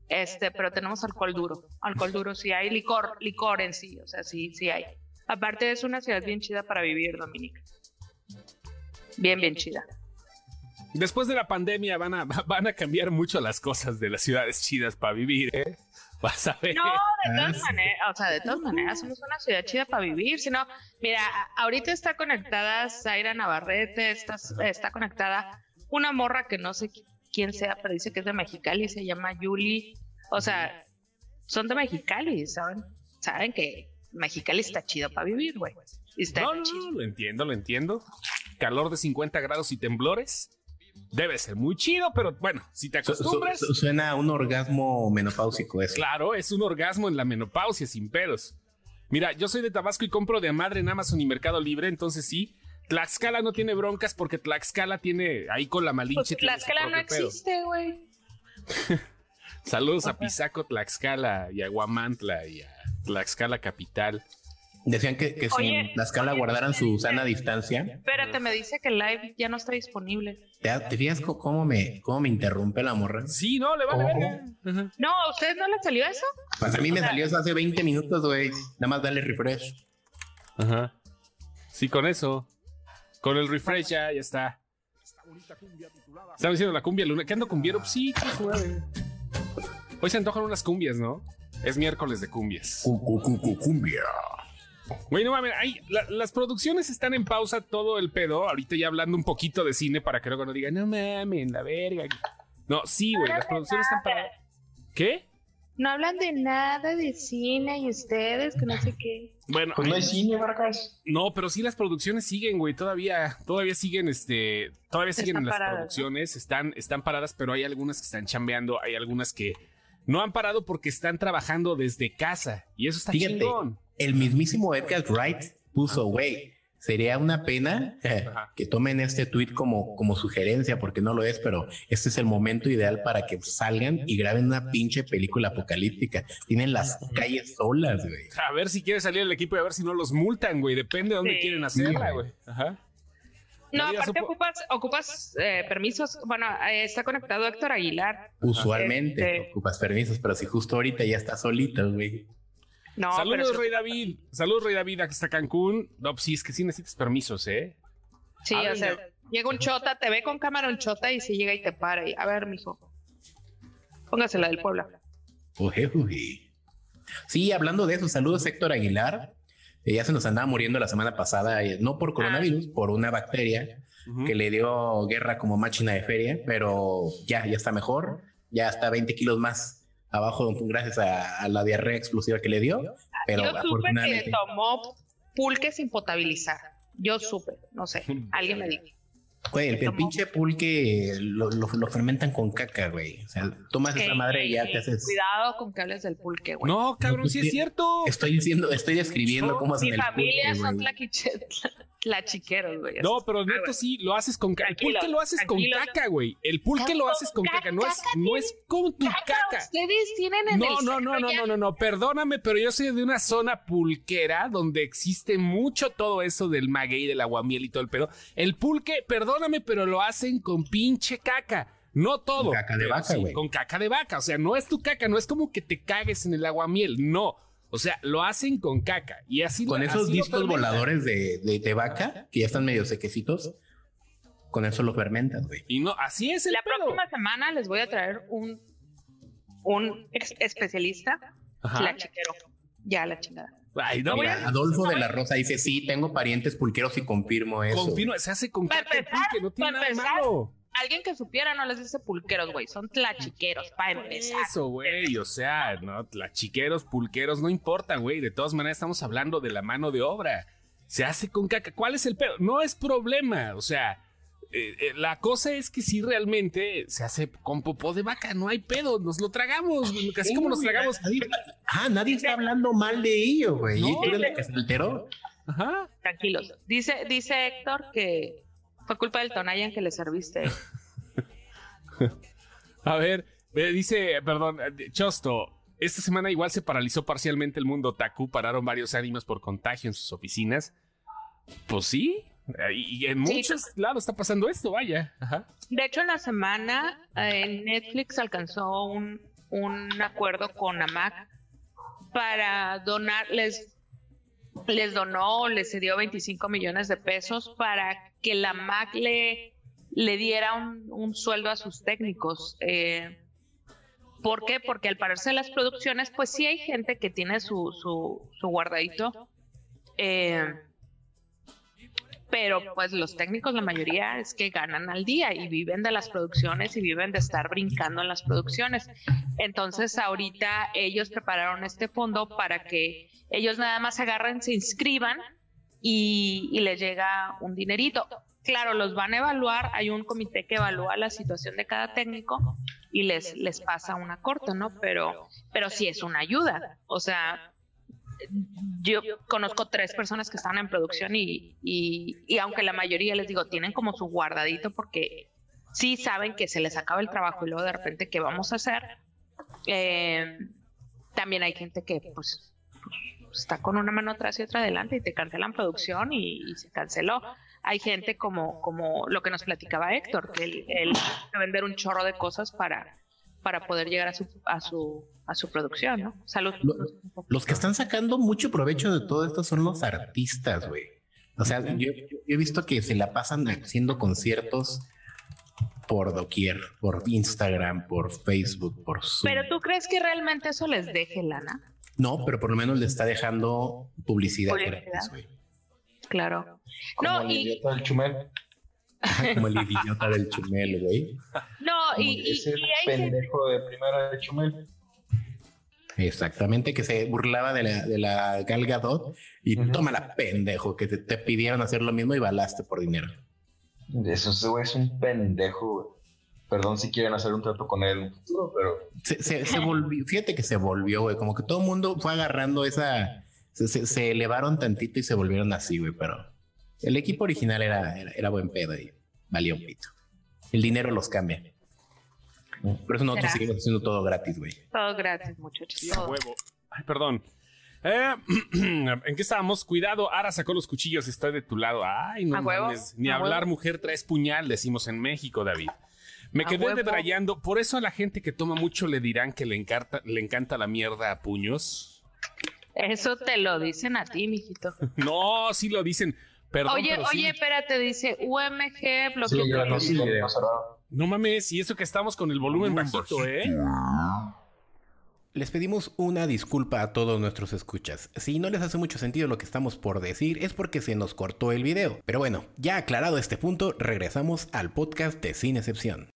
Este, pero tenemos alcohol duro. Alcohol duro sí hay, licor, licor en sí, o sea, sí, sí hay. Aparte es una ciudad bien chida para vivir, Dominique. Bien, bien chida. Después de la pandemia van a, van a cambiar mucho las cosas de las ciudades chidas para vivir, ¿eh? Vas a ver. No, de Ah, todas sí. maneras, o sea, de todas maneras, somos una ciudad chida para vivir. Si no, mira, ahorita está conectada Zaira Navarrete, está, está conectada una morra que no sé qui- quién sea, pero dice que es de Mexicali, se llama Yuli. O sea, son de Mexicali, ¿saben? Saben que Mexicali está chido para vivir, güey. Está No, no, chido. no, lo entiendo, lo entiendo. Calor de 50 grados y temblores. Debe ser muy chido, pero bueno, si te Su- su- acostumbras, su- suena a un orgasmo menopáusico eso. claro, es un orgasmo en la menopausia sin pedos. Mira, yo soy de Tabasco y compro de madre en Amazon y Mercado Libre, entonces sí. Tlaxcala no tiene broncas porque Tlaxcala tiene ahí con la malinche. Pues Tlaxcala no pedo. existe, güey. Saludos a Pisaco, Tlaxcala y a Guamantla y a Tlaxcala Capital. Decían que, que si Oye, en Tlaxcala oye, guardaran su sana distancia. Espérate, me dice que el live ya no está disponible. ¿Te, te fijas cómo me, cómo me interrumpe la morra? Sí, no, le vale Ojo. verga. No, ¿a ustedes no les salió eso? Pues a mí me sea- salió eso hace 20 minutos, güey. Nada más dale refresh. Ajá. Sí, con eso. Con el refresh ya, ya está. Estaba diciendo la cumbia luna. ¿Qué ando cumbiero? Pues sí, qué suave. Hoy se antojan unas cumbias, ¿no? Es miércoles de cumbias. Cu- cu- cu- cu- Cumbia. Güey, no mames, la- las producciones están en pausa todo el pedo. Ahorita ya hablando un poquito de cine para que luego no digan, no mames, la verga. No, sí, güey, las producciones están para. ¿Qué? No hablan de nada de cine y ustedes, que no sé qué. Bueno, Pues no hay cine, Vargas. No, pero sí las producciones siguen, güey. Todavía, todavía siguen, este, todavía siguen las paradas, ¿no? producciones, están, están paradas, pero hay algunas que están chambeando, hay algunas que no han parado porque están trabajando desde casa. Y eso está Fíjate. chingón. El mismísimo Edgar Wright puso, güey, sería una pena que tomen este tweet como, como sugerencia, porque no lo es, pero este es el momento ideal para que salgan y graben una pinche película apocalíptica. Tienen las calles solas, güey. A ver si quiere salir el equipo y a ver si no los multan, güey. Depende de dónde Sí. quieren hacerla, güey. Ajá. No, aparte ocupas, ocupas eh, permisos. Bueno, eh, está conectado Héctor Aguilar. Usualmente Este- ocupas permisos, pero si justo ahorita ya está solito, güey. No, Saludos, pero Rey David. Saludos, Rey David, aquí está Cancún. No, pues sí, es que sí necesitas permisos, ¿eh? sí, o Háblenle. sea, llega un chota, te ve con cámara un chota y se llega y te para. Y, a ver, mijo, póngase la del Puebla. Ujú, ujú. Sí, hablando de eso, saludos Héctor Aguilar. Eh, ya se nos andaba muriendo la semana pasada, eh, no por coronavirus, por una bacteria que le dio guerra como máquina de feria, pero ya, ya está mejor, ya está 20 kilos más abajo gracias a, a la diarrea explosiva que le dio, pero Yo supe que afortunadamente... tomó pulque sin potabilizar. Yo supe, no sé, alguien me dijo. Güey, el, el pinche pulque lo, lo- lo fermentan con caca, güey. O sea, tomas esa madre y ya te haces... Cuidado con que hables del pulque, güey. No, cabrón, sí es cierto. Estoy diciendo, estoy describiendo No, cómo hacen Mi el familia pulque, son güey. Tlaquiche- tlachiqueros, güey. No, pero Ah, neto güey. sí, lo haces con caca. El pulque lo haces con caca, güey. El pulque lo haces con caca, no es, no es con tu caca. Ustedes tienen en No, el no, no, no, no, no, no, perdóname, pero yo soy de una zona pulquera donde existe mucho todo eso del maguey, del aguamiel y todo el pedo. El pulque, perdóname, pero lo hacen con pinche caca. No todo. Con caca de vaca, sí, güey. Con caca de vaca. O sea, no es tu caca, no es como que te cagues en el aguamiel. No. O sea, lo hacen con caca. Y así Con lo- esos así discos fermentan. voladores de, de, de vaca, que ya están medio sequecitos, con eso lo fermentas, güey. Y no, así es el La pedo. próxima semana les voy a traer un, un ex- especialista, Ajá. la chiquero. Ya, la chingada. Ay, no, No voy güey. a- Adolfo de la Rosa dice, sí, tengo parientes pulqueros y confirmo eso. Confirmo, se hace con caca de pulque, no tiene nada malo. Alguien que supiera no les dice pulqueros, güey. Son tlachiqueros, para empezar. Eso, güey, o sea, no, la chiqueros, pulqueros, no importa, güey. De todas maneras, estamos hablando de la mano de obra. Se hace con caca. ¿Cuál es el pedo? No es problema, o sea, eh, eh, la cosa es que si realmente se hace con popó de vaca, no hay pedo, nos lo tragamos, güey, así como nos tragamos. Ah, nadie está hablando mal de ello, güey. No. ¿Y tú eres la que se alteró? Ajá. Tranquilos. Dice, dice Héctor que fue culpa del Tonayan que le serviste. A ver, dice, perdón, eh, Chosto. Esta semana igual se paralizó parcialmente el mundo otaku, pararon varios animes por contagio en sus oficinas. Pues sí, eh, y en Sí. muchos lados está pasando esto, vaya. Ajá. De hecho, en la semana eh, Netflix alcanzó un, un acuerdo con AMAC para donar, les, les donó, les cedió 25 millones de pesos para que la AMAC le, diera un, sueldo a sus técnicos. Eh, ¿Por qué? Porque al parecer las producciones, pues sí hay gente que tiene su, su, su guardadito. Eh, pero pues los técnicos la mayoría es que ganan al día y viven de las producciones y viven de estar brincando en las producciones. Entonces ahorita ellos prepararon este fondo para que ellos nada más agarren, se inscriban y, y les llega un dinerito. Claro, los van a evaluar, hay un comité que evalúa la situación de cada técnico y les, les pasa una corte, ¿no? Pero, pero sí es una ayuda. O sea, yo conozco tres personas que están en producción y, y, y aunque la mayoría les digo, tienen como su guardadito porque sí saben que se les acaba el trabajo y luego de repente, ¿qué vamos a hacer? Eh, también hay gente que pues, pues, está con una mano atrás y otra adelante y te cancelan producción y, y se canceló. Hay gente como, como lo que nos platicaba Héctor, que él, él vender un chorro de cosas para, para poder llegar a su, a su, a su producción, ¿no? Salud. Lo- Los que están sacando mucho provecho de todo esto son los artistas, güey. O sea, yo, yo he visto que se la pasan haciendo conciertos por doquier, por Instagram, por Facebook, por Zoom. Pero tú crees que realmente eso les deje lana? No, pero por lo menos le está dejando publicidad, Publicidad. gratis, güey. Claro. Como No, el y, idiota del Chumel. Como el idiota del chumel, güey. no, Como y, y- ese y hay gente- pendejo de primera de Chumel. Exactamente, que se burlaba de la, de la Gal Gadot y Ujú. toma la pendejo, que te, te pidieron hacer lo mismo y balaste por dinero. Eso es un pendejo, güey. Perdón si quieren hacer un trato con él en un futuro, pero Se, se, se volvió, fíjate que se volvió, güey, como que todo el mundo fue agarrando esa, se, se- se elevaron tantito y se volvieron así, güey, pero el equipo original era, era, era buen pedo y valía un pito. El dinero los cambia. Por eso nosotros ¿Será? seguimos haciendo todo gratis, güey. todo gratis, muchachos. Sí, huevo. Ay, perdón. Eh, ¿En qué estábamos? Cuidado, Ara sacó los cuchillos, está de tu lado. Ay, no mames. Ni hablar, huevo. mujer, traes puñal, decimos en México, David. Me quedé huevo. debrayando. Por eso a la gente que toma mucho le dirán que le encanta, le encanta la mierda a puños. Eso te lo dicen a ti, mijito. No, sí lo dicen. Perdón, oye, pero sí. oye, espérate, dice UMG sí, no tu sí, no mames, y eso que estamos con el volumen bajito, ¿eh? Les pedimos una disculpa a todos nuestros escuchas. Si no les hace mucho sentido lo que estamos por decir es porque se nos cortó el video. Pero bueno, ya aclarado este punto, regresamos al podcast de Sin Excepción.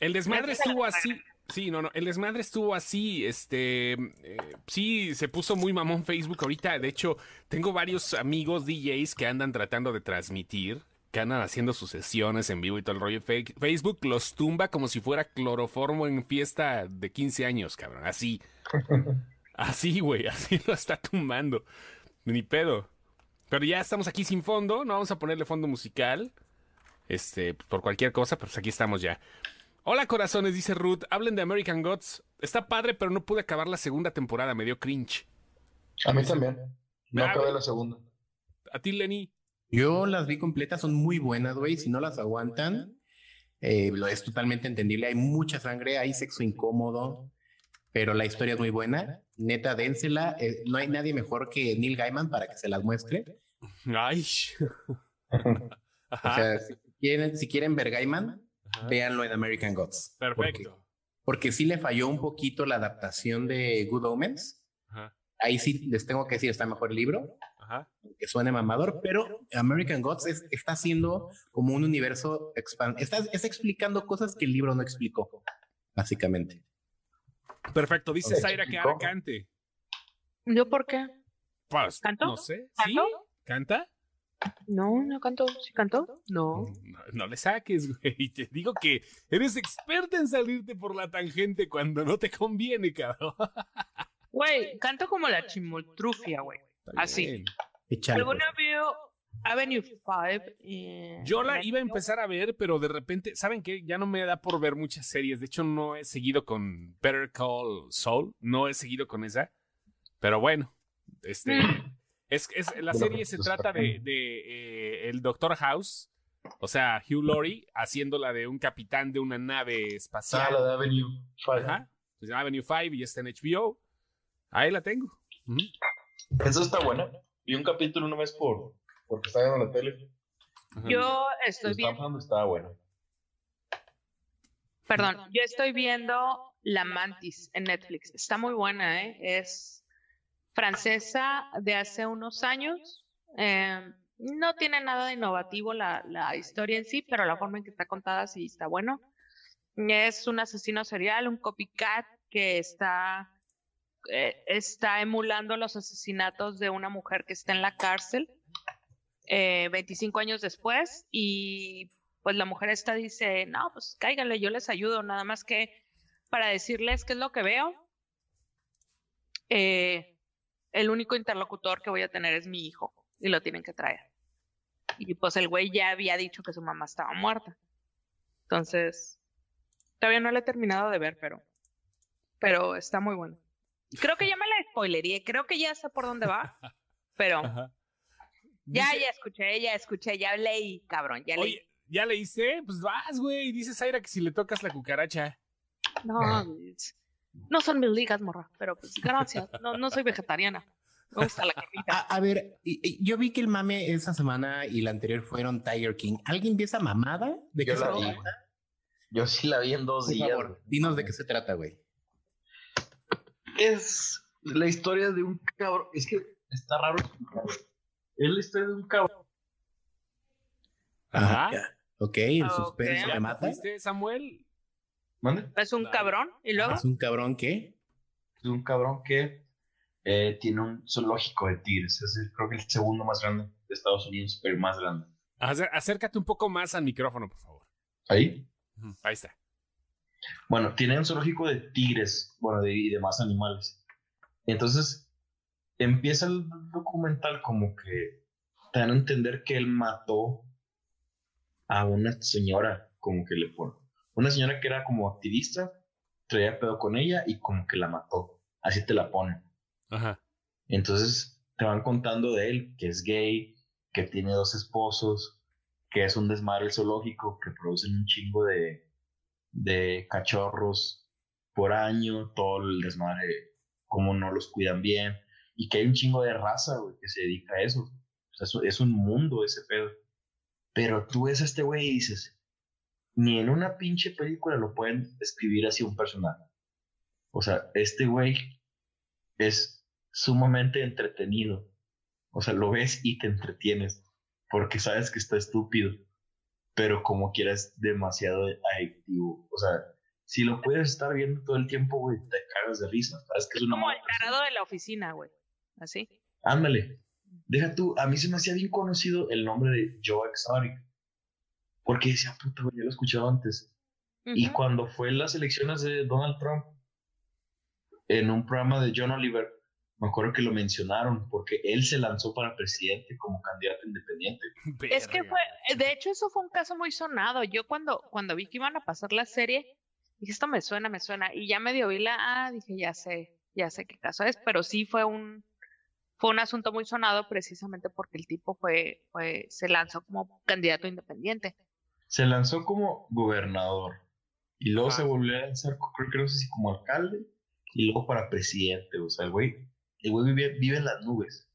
El desmadre estuvo así. Sí, no, no. El desmadre estuvo así. Este. eh, sí, se puso muy mamón Facebook ahorita. De hecho, tengo varios amigos DJs que andan tratando de transmitir. Que andan haciendo sus sesiones en vivo y todo el rollo. Facebook los tumba como si fuera cloroformo en fiesta de 15 años, cabrón. Así. Así, güey. Así lo está tumbando. Ni pedo. Pero ya estamos aquí sin fondo. No vamos a ponerle fondo musical. Este, por cualquier cosa, pero pues aquí estamos ya. Hola corazones, dice Ruth. Hablen de American Gods. Está padre, pero no pude acabar la segunda temporada. Me dio cringe. A mí también. No Ah, acabé la segunda. A ti, Lenny. Yo las vi completas, son muy buenas, güey. Si no las aguantan, Eh, lo es totalmente entendible. Hay mucha sangre, hay sexo incómodo, pero la historia es muy buena. Neta, dénsela. Eh, no hay nadie mejor que Neil Gaiman para que se las muestre. Ay. O Ajá, sea, si quieren, si quieren ver Gaiman, ajá. véanlo en American Gods. Porque, Perfecto. porque sí le falló un poquito la adaptación de Good Omens. Ajá, Ahí sí les tengo que decir, está mejor el libro, ajá. que suene mamador, pero American Gods es- está haciendo como un universo expan está, está explicando cosas que el libro no explicó, básicamente. Perfecto. Dice Zaira que ahora cante. ¿Yo por qué? Pues, ¿Canto? No sé. ¿Sí? ¿Canto? ¿Canta? No, no canto. ¿Sí canto? No. No, no le saques, güey. Te digo que eres experta en salirte por la tangente cuando no te conviene, cabrón. Güey, canto como la chimoltrufia, güey. Así. bien. Échale, ¿Alguna pues. vio Avenue 5? eh, Yo la iba a empezar a ver, pero de repente, ¿saben qué? Ya no me da por ver muchas series. De hecho, no he seguido con Better Call Saul. No he seguido con esa. Pero bueno, este. Mm. Es, es, la Bueno, serie se pues, trata de, de, eh, el Doctor House, o sea, Hugh Laurie, haciéndola de un capitán de una nave Ah, espacial. la de Avenue. Five. Ajá. Se llama Avenue 5 y está en HBO. Ahí la tengo. Esa está buena. Vi un capítulo una vez por porque estaba viendo la tele. Ajá. Yo estoy viendo, estaba bueno. perdón, yo estoy viendo La Mantis en Netflix. Está muy buena, ¿eh? Es francesa de hace unos años. Eh, no tiene nada de innovativo la, la historia en sí, pero la forma en que está contada sí está bueno. Es un asesino serial, un copycat que está, eh, está emulando los asesinatos de una mujer que está en la cárcel eh, 25 años después y pues la mujer esta dice, no, pues cáiganle, yo les ayudo, nada más que para decirles qué es lo que veo, eh, el único interlocutor que voy a tener es mi hijo y lo tienen que traer. Y pues el güey ya había dicho que su mamá estaba muerta. Entonces, todavía no la he terminado de ver, pero, pero está muy bueno. Creo que ya me la spoilería, creo que ya sé por dónde va, pero Ajá. ya, ya escuché, ya escuché, ya leí, cabrón, ya leí. Oye, ¿ya leíste? Pues vas, güey. Dice Zaira que si le tocas la cucaracha. No, no son mis ligas, morra, pero pues gracias. No, no soy vegetariana. Me gusta la carnita. A, a ver, yo vi que el mame esa semana y la anterior fueron Tiger King. ¿Alguien vio esa mamada? ¿De qué Yo se la vi. trata? Yo sí la vi en dos Por días. favor, dinos de qué se trata, güey. Es la historia de un cabrón. Es que está raro. explicarlo. Es la historia de un cabrón. Ajá. ya. Ok, el Ok. suspenso ¿Ya me mata. Samuel? ¿Mande? Es un Dale. cabrón y luego Es un cabrón que Es un cabrón que eh, tiene un zoológico de tigres. Es el- creo que el segundo más grande de Estados Unidos, pero más grande. Acer- Acércate un poco más al micrófono, por favor. Ahí. Ahí está. Bueno, tiene un zoológico de tigres, bueno, de, y demás animales. Entonces, empieza el documental como que te dan a entender que él mató a una señora, como que le pone. Una señora que era como activista, traía pedo con ella y como que la mató. Así te la ponen. Ajá. Entonces te van contando de él, que es gay, que tiene dos esposos, que es un desmadre zoológico, que producen un chingo de, de cachorros por año, todo el desmadre, cómo no los cuidan bien, y que hay un chingo de raza, güey, que se dedica a eso. O sea, eso- es un mundo ese pedo. Pero tú ves a este güey y dices, ni en una pinche película lo pueden escribir así un personaje. O sea, este güey es sumamente entretenido. O sea, lo ves y te entretienes porque sabes que está estúpido, pero como quieras demasiado adictivo. O sea, si lo puedes estar viendo todo el tiempo, güey, te cagas de risa. Sabes que es una como el tarado de la oficina, güey. Así. Ándale. Deja tú, a mí se me hacía bien conocido el nombre de Joe Exotic. Porque decía, puta, ya lo he escuchado antes. Y cuando fue las elecciones de Donald Trump, en un programa de John Oliver, me acuerdo que lo mencionaron porque él se lanzó para presidente como candidato independiente. Es que fue, de hecho, eso fue un caso muy sonado. Yo cuando, cuando vi que iban a pasar la serie, dije, esto me suena, me suena. Y ya medio vi la, ah, dije, ya sé, ya sé qué caso es, pero sí fue un, fue un asunto muy sonado precisamente porque el tipo fue, fue, se lanzó como candidato independiente. Se lanzó como gobernador. Y luego se volvió a lanzar, creo que no sé si como alcalde. Y luego para presidente. O sea, el güey, el güey vive, vive en las nubes.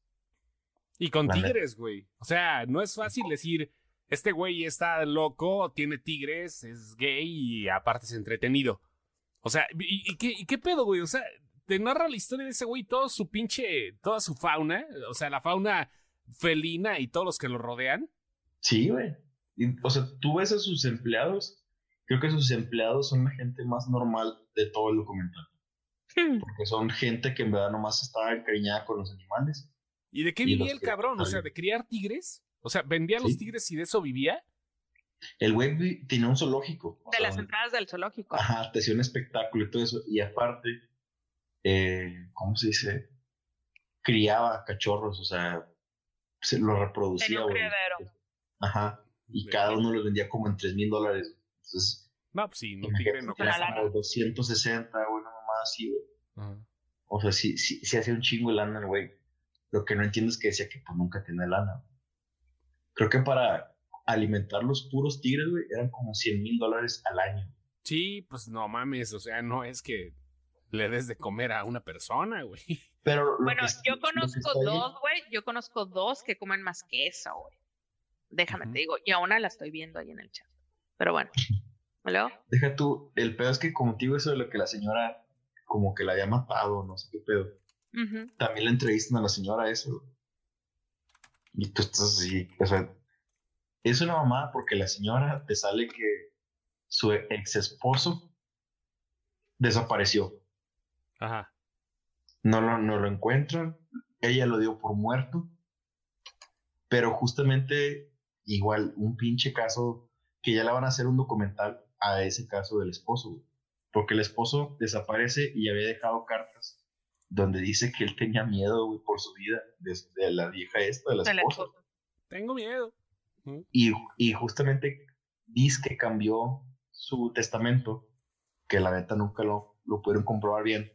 Y con La tigres, güey. O sea, no es fácil decir, este güey está loco, tiene tigres, es gay y aparte es entretenido. O sea, ¿y, y qué, y qué pedo, güey? O sea, te narra la historia de ese güey, todo su pinche, toda su fauna, o sea, la fauna felina y todos los que lo rodean. Sí, güey. Y, O sea, tú ves a sus empleados. Creo que sus empleados son la gente más normal de todo el documental. Hmm. Porque son gente que en verdad nomás estaba encariñada con los animales. ¿Y de qué Y vivía los el cabrón? O sea, de criar tigres. O sea, vendía los Sí. tigres y de eso vivía. El güey tenía un zoológico. De sea, las entradas del zoológico. Ajá, te hacía un espectáculo y todo eso. Y aparte, eh, ¿cómo se dice? Criaba cachorros, o sea, se los reproducía. Tenía un criadero. Ajá. Y cada uno los vendía como en 3 mil dólares. Entonces, No, pues sí, imagínate, tigre no cuesta. como 260, güey, una mamá así, güey. Ajá. O sea, sí, sí, sí hacía un chingo de lana el güey. Lo que no entiendo es que decía que pues nunca tenía lana. Creo que para alimentar los puros tigres, güey, eran como 100 mil dólares al año. Sí, pues no mames, o sea, no es que le des de comer a una persona, güey. Pero Bueno, que yo conozco dos, güey. Yo conozco dos que comen más que eso, güey. Déjame te digo. Y a una la estoy viendo ahí en el chat. Pero bueno. Deja tú, el pedo es que contigo eso de lo que la señora como que la había matado, no sé qué pedo. También le entrevistan a la señora eso. Y tú estás así, o sea, es una mamada porque la señora te sale que su ex esposo desapareció. Ajá. No lo, no lo encuentran, ella lo dio por muerto, pero justamente igual un pinche caso que ya le van a hacer un documental a ese caso del esposo, güey. porque el esposo desaparece y había dejado cartas donde dice que él tenía miedo güey, por su vida de, de la vieja esta, de la esposa. Tengo miedo. Y, y justamente dice que cambió su testamento, que la neta nunca lo, lo pudieron comprobar bien.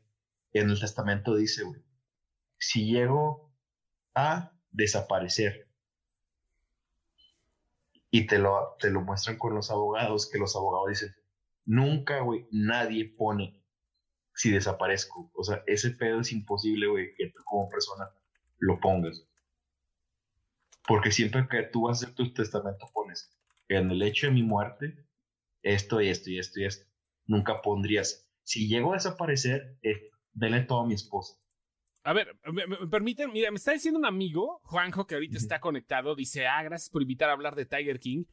En el testamento dice, güey, si llego a desaparecer y te lo, te lo muestran con los abogados, que los abogados dicen, nunca, güey, nadie pone si desaparezco. O sea, ese pedo es imposible, güey, que tú como persona lo pongas. Porque siempre que tú vas a hacer tu testamento pones, en el hecho de mi muerte, esto y esto y esto y esto. Nunca pondrías, si llego a desaparecer, eh, denle todo a mi esposa. A ver, me, permiten, mira, me está diciendo un amigo, Juanjo, que ahorita está conectado, dice, ah, gracias por invitar a hablar de Tiger King.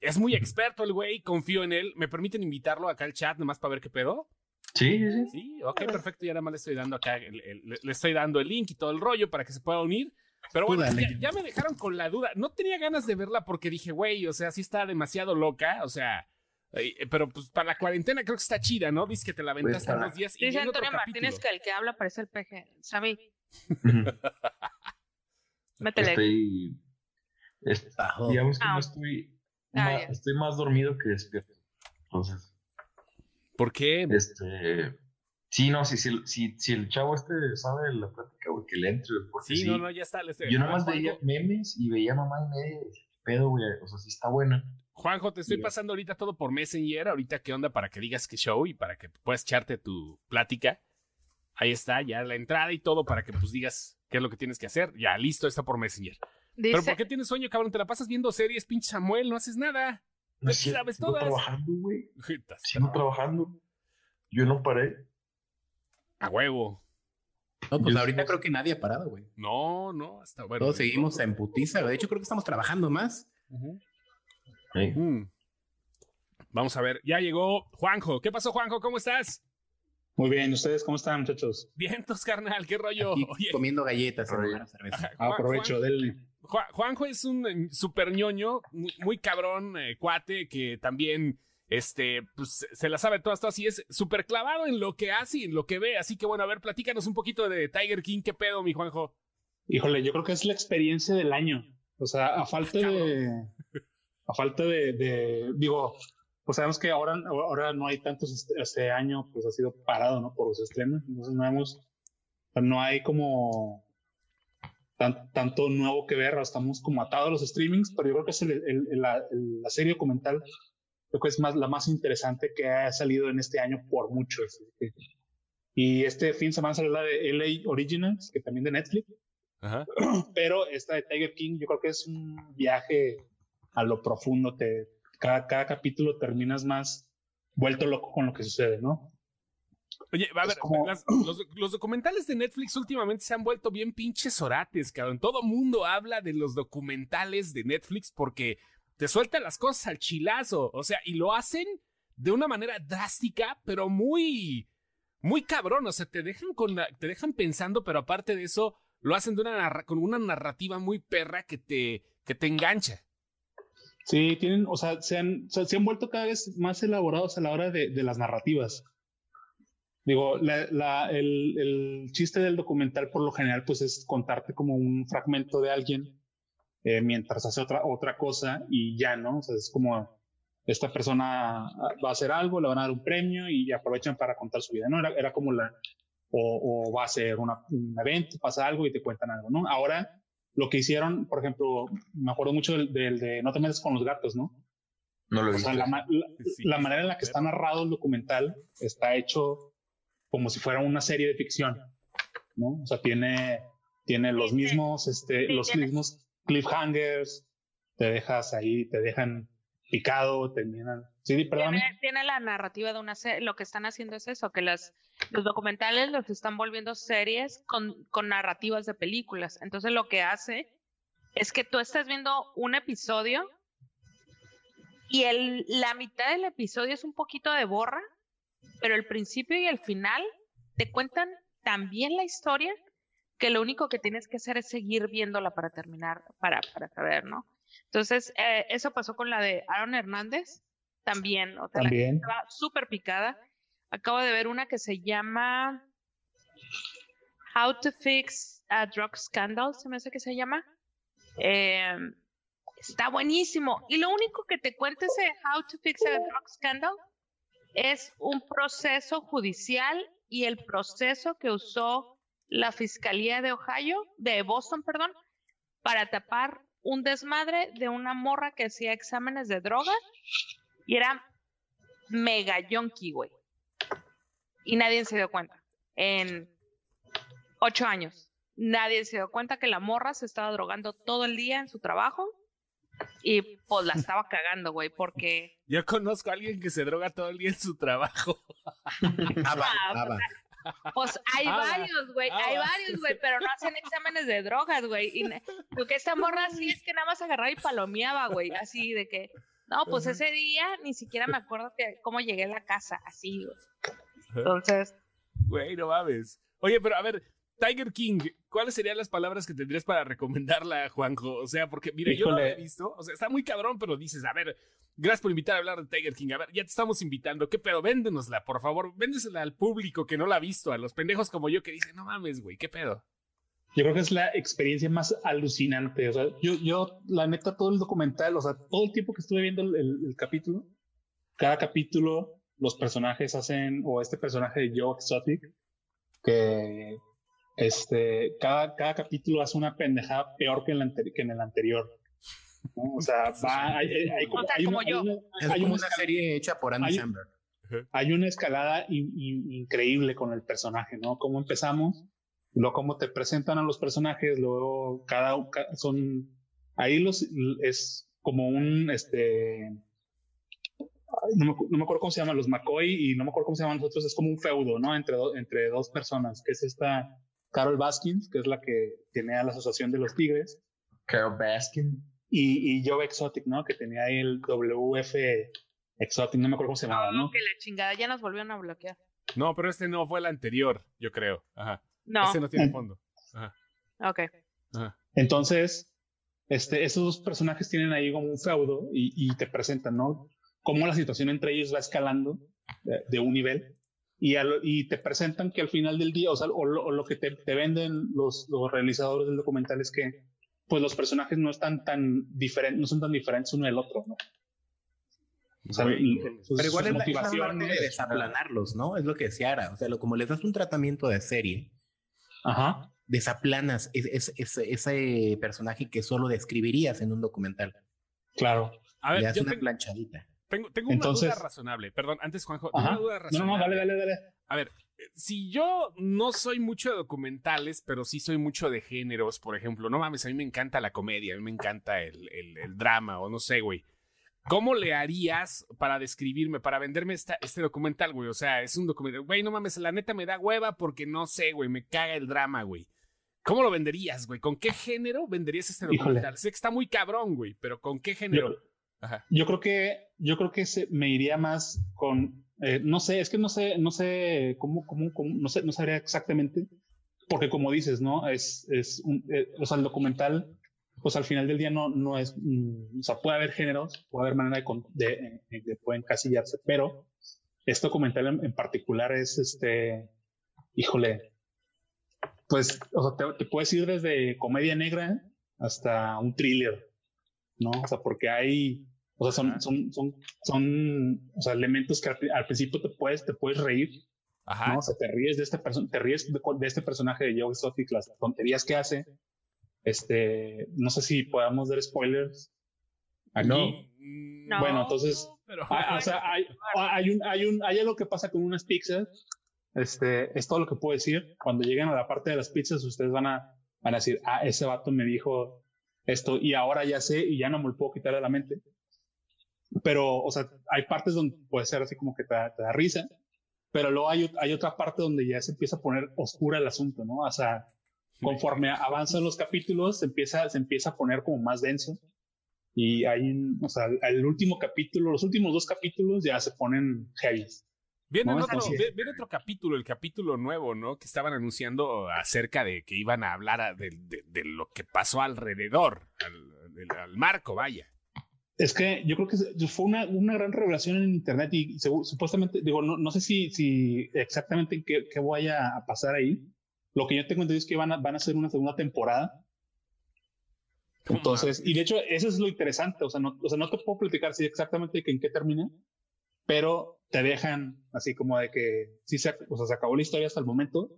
Es muy experto el güey, confío en él. ¿Me permiten invitarlo acá al chat nomás para ver qué pedo? Sí, sí, sí. Sí, ok, perfecto. Ya nada más le estoy dando acá, el- el- le, le estoy dando el link y todo el rollo para que se pueda unir. Pero bueno, ya, ya me dejaron con la duda. No tenía ganas de verla porque dije, güey, o sea, sí está demasiado loca, o sea, pero pues para la cuarentena creo que está chida, ¿no? Dices que te la aventaste unos días y Dice Antonio Martínez que el que habla parece el peje. Ujú. Métele. Estoy. es- Bajo. digamos que Ah. no estoy. Ah, ma- ya. estoy más dormido que despierto. Entonces, ¿Por qué? este. Sí, no, si, si, si, si el chavo este sabe la plática, güey, que le entre. Porque Sí, sí, no, no, ya está. le estoy- Yo A ver, nomás veía memes y veía mamá y media. ¿qué pedo, güey? O sea, sí está buena. Juanjo, te estoy pasando ahorita todo por Messenger. Ahorita, ¿qué onda? Para que digas qué show y para que puedas echarte tu plática. Ahí está, ya la entrada y todo para que pues digas qué es lo que tienes que hacer. Ya, listo, está por Messenger. Pero ¿por qué tienes sueño, cabrón? Te la pasas viendo series, pinche Samuel, no haces nada. No cierto, sabes sigo todas. trabajando, güey. Sigo trabajando. Yo no paré. A huevo. No, pues Yo- ahorita creo que nadie ha parado, güey. No, no, hasta bueno. Todos seguimos en putiza. De hecho, creo que estamos trabajando más. Ujú. Mm. Vamos a ver, ya llegó Juanjo. ¿Qué pasó, Juanjo? ¿Cómo estás? Muy bien, ¿ustedes cómo están, muchachos? Vientos, carnal, qué rollo. Aquí Oye, comiendo galletas cerveza. Ah, Juan- aprovecho, Juan- denle. Ju- Juanjo es un eh, super ñoño, muy, muy cabrón, eh, cuate, que también este, pues, se la sabe todas, todas, y es súper clavado en lo que hace y en lo que ve. Así que bueno, a ver, platícanos un poquito de Tiger King. ¿Qué pedo, mi Juanjo? Híjole, yo creo que es la experiencia del año. O sea, a falta de. A falta de. de- digo, pues sabemos que ahora, ahora no hay tantos. Este, año, pues ha sido parado, ¿no? Por los estrenos. Entonces no hemos. no hay como. tan- tanto nuevo que ver. Estamos como atados a los streamings, pero yo creo que es el- el- el- la, la serie documental creo que es más, la más interesante que ha salido en este año por mucho. Y este fin de semana salió la de LA Originals, que también de Netflix, Ajá. pero esta de Tiger King yo creo que es un viaje a lo profundo. Te, cada, cada capítulo terminas más vuelto loco con lo que sucede, ¿no? Oye, a ver, como- las- los, los documentales de Netflix últimamente se han vuelto bien pinches orates, cabrón. Todo mundo habla de los documentales de Netflix porque te sueltan las cosas al chilazo. O sea, y lo hacen de una manera drástica, pero muy, muy cabrón. O sea, te dejan con la- te dejan pensando, pero aparte de eso, lo hacen de una con una narrativa muy perra que te, que te engancha. Sí, tienen, o sea, se han, se han vuelto cada vez más elaborados a la hora de, de las narrativas. Digo, el, el chiste del documental por lo general pues es contarte como un fragmento de alguien eh, mientras hace otra, otra cosa y ya, ¿no? O sea, es como esta persona va a hacer algo, le van a dar un premio y aprovechan para contar su vida, ¿no? Era, era como la, o, va a ser un evento, pasa algo y te cuentan algo, ¿no? Ahora lo que hicieron, por ejemplo, me acuerdo mucho del, del de No te metas con los gatos, ¿no? No lo he O sea, la, ma- la- Sí, la manera en la que está narrado el documental está hecho como si fuera una serie de ficción, ¿no? O sea, tiene, tiene los mismos, este, Sí, los mismos cliffhangers, te dejas ahí, te dejan picado, terminan. Tiene, la narrativa de una serie. Lo que están haciendo es eso, que las, los documentales los están volviendo series con, con narrativas de películas. Entonces lo que hace es que tú estás viendo un episodio y el, la mitad del episodio es un poquito de borra, pero el principio y el final te cuentan tan bien la historia que lo único que tienes que hacer es seguir viéndola para terminar, para, para saber, ¿no? Entonces, eh, eso pasó con la de Aaron Hernández, también, o sea, la gente También. estaba súper picada. Acabo de ver una que se llama How to Fix a Drug Scandal, se me hace que se llama. Eh, está buenísimo. Y lo único que te cuenta ese How to Fix a Drug Scandal es un proceso judicial y el proceso que usó la Fiscalía de Ohio, de Boston, perdón, para tapar un desmadre de una morra que hacía exámenes de droga y era mega yonki, güey. Y nadie se dio cuenta. En ocho años. Nadie se dio cuenta que la morra se estaba drogando todo el día en su trabajo y pues la estaba cagando, güey, porque Yo conozco a alguien que se droga todo el día en su trabajo. Aba, Ah, aba. Pues hay Ah, varios, güey, hay ah. varios, güey, pero no hacen exámenes de drogas, güey. Porque esta morra sí es que nada más agarraba y palomeaba, güey, así de que, no, pues ese día ni siquiera me acuerdo que cómo llegué a la casa, así, güey. Entonces, Güey, no mames. Oye, pero a ver, Tiger King, ¿cuáles serían las palabras que tendrías para recomendarla, Juanjo? O sea, porque, mira, yo no la he visto. O sea, está muy cabrón, pero dices, a ver, gracias por invitar a hablar de Tiger King. A ver, ya te estamos invitando. ¿Qué pedo? Véndenosla, por favor. Véndesela al público que no la ha visto, a los pendejos como yo que dicen, no mames, güey, ¿qué pedo? Yo creo que es la experiencia más alucinante. O sea, yo, yo, la neta, todo el documental, o sea, todo el tiempo que estuve viendo el, el- el capítulo, cada capítulo, los personajes hacen, o este personaje de Joe Exotic, que este, cada, cada capítulo hace una pendejada peor que en, la que en el anterior. ¿no? O sea, va, hay, hay- hay como, hay una- yo. una- Es hay como una una serie hecha por Andy Samberg. hay una escalada in- in- increíble con el personaje, ¿no? Cómo empezamos, luego cómo te presentan a los personajes, luego cada ca- son ahí los es como un este no me, no me acuerdo cómo se llaman los McCoy y no me acuerdo cómo se llaman los otros, es como un feudo, ¿no? Entre, do- entre dos personas, que es esta Carol Baskins, que es la que tiene a la Asociación de los Tigres, Carol Baskin. y, y Joe Exotic, ¿no? Que tenía ahí el WF Exotic, no me acuerdo cómo se llamaba, ¿no? que la chingada ya nos volvieron a bloquear. No, pero este no fue el anterior, yo creo. Ajá. No, Este no tiene Mm. fondo. ok. Ajá. Entonces, este, esos dos personajes tienen ahí como un feudo y, y te presentan, ¿no? Cómo la situación entre ellos va escalando de, de un nivel y, al- y te presentan que al final del día, o sea, o lo, o lo que te, te venden los, los realizadores del documental es que, pues los personajes no están tan diferentes, no son tan diferentes uno del otro, ¿no? O sea, sus- Pero igual es la, es la parte de desaplanarlos, ¿no? Es lo que decía Ara. O sea, lo, como les das un tratamiento de serie, Ajá. desaplanas es- es- es- ese personaje que solo describirías en un documental. Claro. A Le ver, das yo una tengo, planchadita. Tengo, tengo una Entonces- duda razonable. Perdón, antes, Juanjo, Ajá. una duda No, no, razonable. no, dale, dale, dale. A ver, eh, si yo no soy mucho de documentales, pero sí soy mucho de géneros, por ejemplo, no mames, a mí me encanta la comedia, a mí me encanta el, el- el drama, o no sé, güey. ¿Cómo le harías para describirme, para venderme esta, este documental, güey? O sea, es un documental. Güey, no mames, la neta me da hueva porque no sé, güey, me caga el drama, güey. ¿Cómo lo venderías, güey? ¿Con qué género venderías este Híjole. documental? Sé que está muy cabrón, güey, pero ¿con qué género? Yo, Ajá. yo creo que, yo creo que se, me iría más con, eh, no sé, es que no sé, no sé cómo, cómo, cómo- no sé, no sabría exactamente, porque como dices, ¿no? Es, es un, eh, o sea, el documental, pues al final del día no, no es, mm, o sea, puede haber géneros, puede haber manera de, de, de, de pueden encasillarse, pero este documental en, en particular es este, híjole, pues, o sea, te, te puedes ir desde comedia negra hasta un thriller, ¿no? O sea, porque hay, o sea, son, son, son, son, o sea, elementos que al, pri- al principio te puedes, te puedes reír, Ajá. ¿no? O sea, te ríes de este te ríes de, de este personaje de Joe Exotic, las tonterías que hace. Este, no sé si podamos dar spoilers. Aquí. No. No. Bueno, entonces, pero- Ah, o sea, hay, hay, un, hay, un, hay algo que pasa con unas pizzas. Este, es todo lo que puedo decir. Cuando lleguen a la parte de las pizzas, ustedes van a, van a decir, ah, ese vato me dijo esto y ahora ya sé y ya no me lo puedo quitar de la mente. Pero, o sea, hay partes donde puede ser así como que te, da- te da risa, pero luego hay, hay otra parte donde ya se empieza a poner oscura el asunto, ¿no? O sea, conforme avanzan los capítulos, se empieza, se empieza a poner como más denso. Y hay, un- o sea, el último capítulo, los últimos dos capítulos ya se ponen heavy. Viene, No, otro, viene otro capítulo, el capítulo nuevo, ¿no? Que estaban anunciando acerca de que iban a hablar a- de, de- de lo que pasó alrededor, al, del- al marco, vaya. Es que yo creo que fue una, una gran revelación en internet y segu- supuestamente, digo, no, no sé si, si exactamente qué, qué vaya a pasar ahí. Lo que yo tengo entendido es que van a, van a hacer una segunda temporada. Entonces, y de hecho, eso es lo interesante. O sea, no, o sea, no te puedo platicar si exactamente en qué termina, pero te dejan así como de que sí se, o sea, se acabó la historia hasta el momento,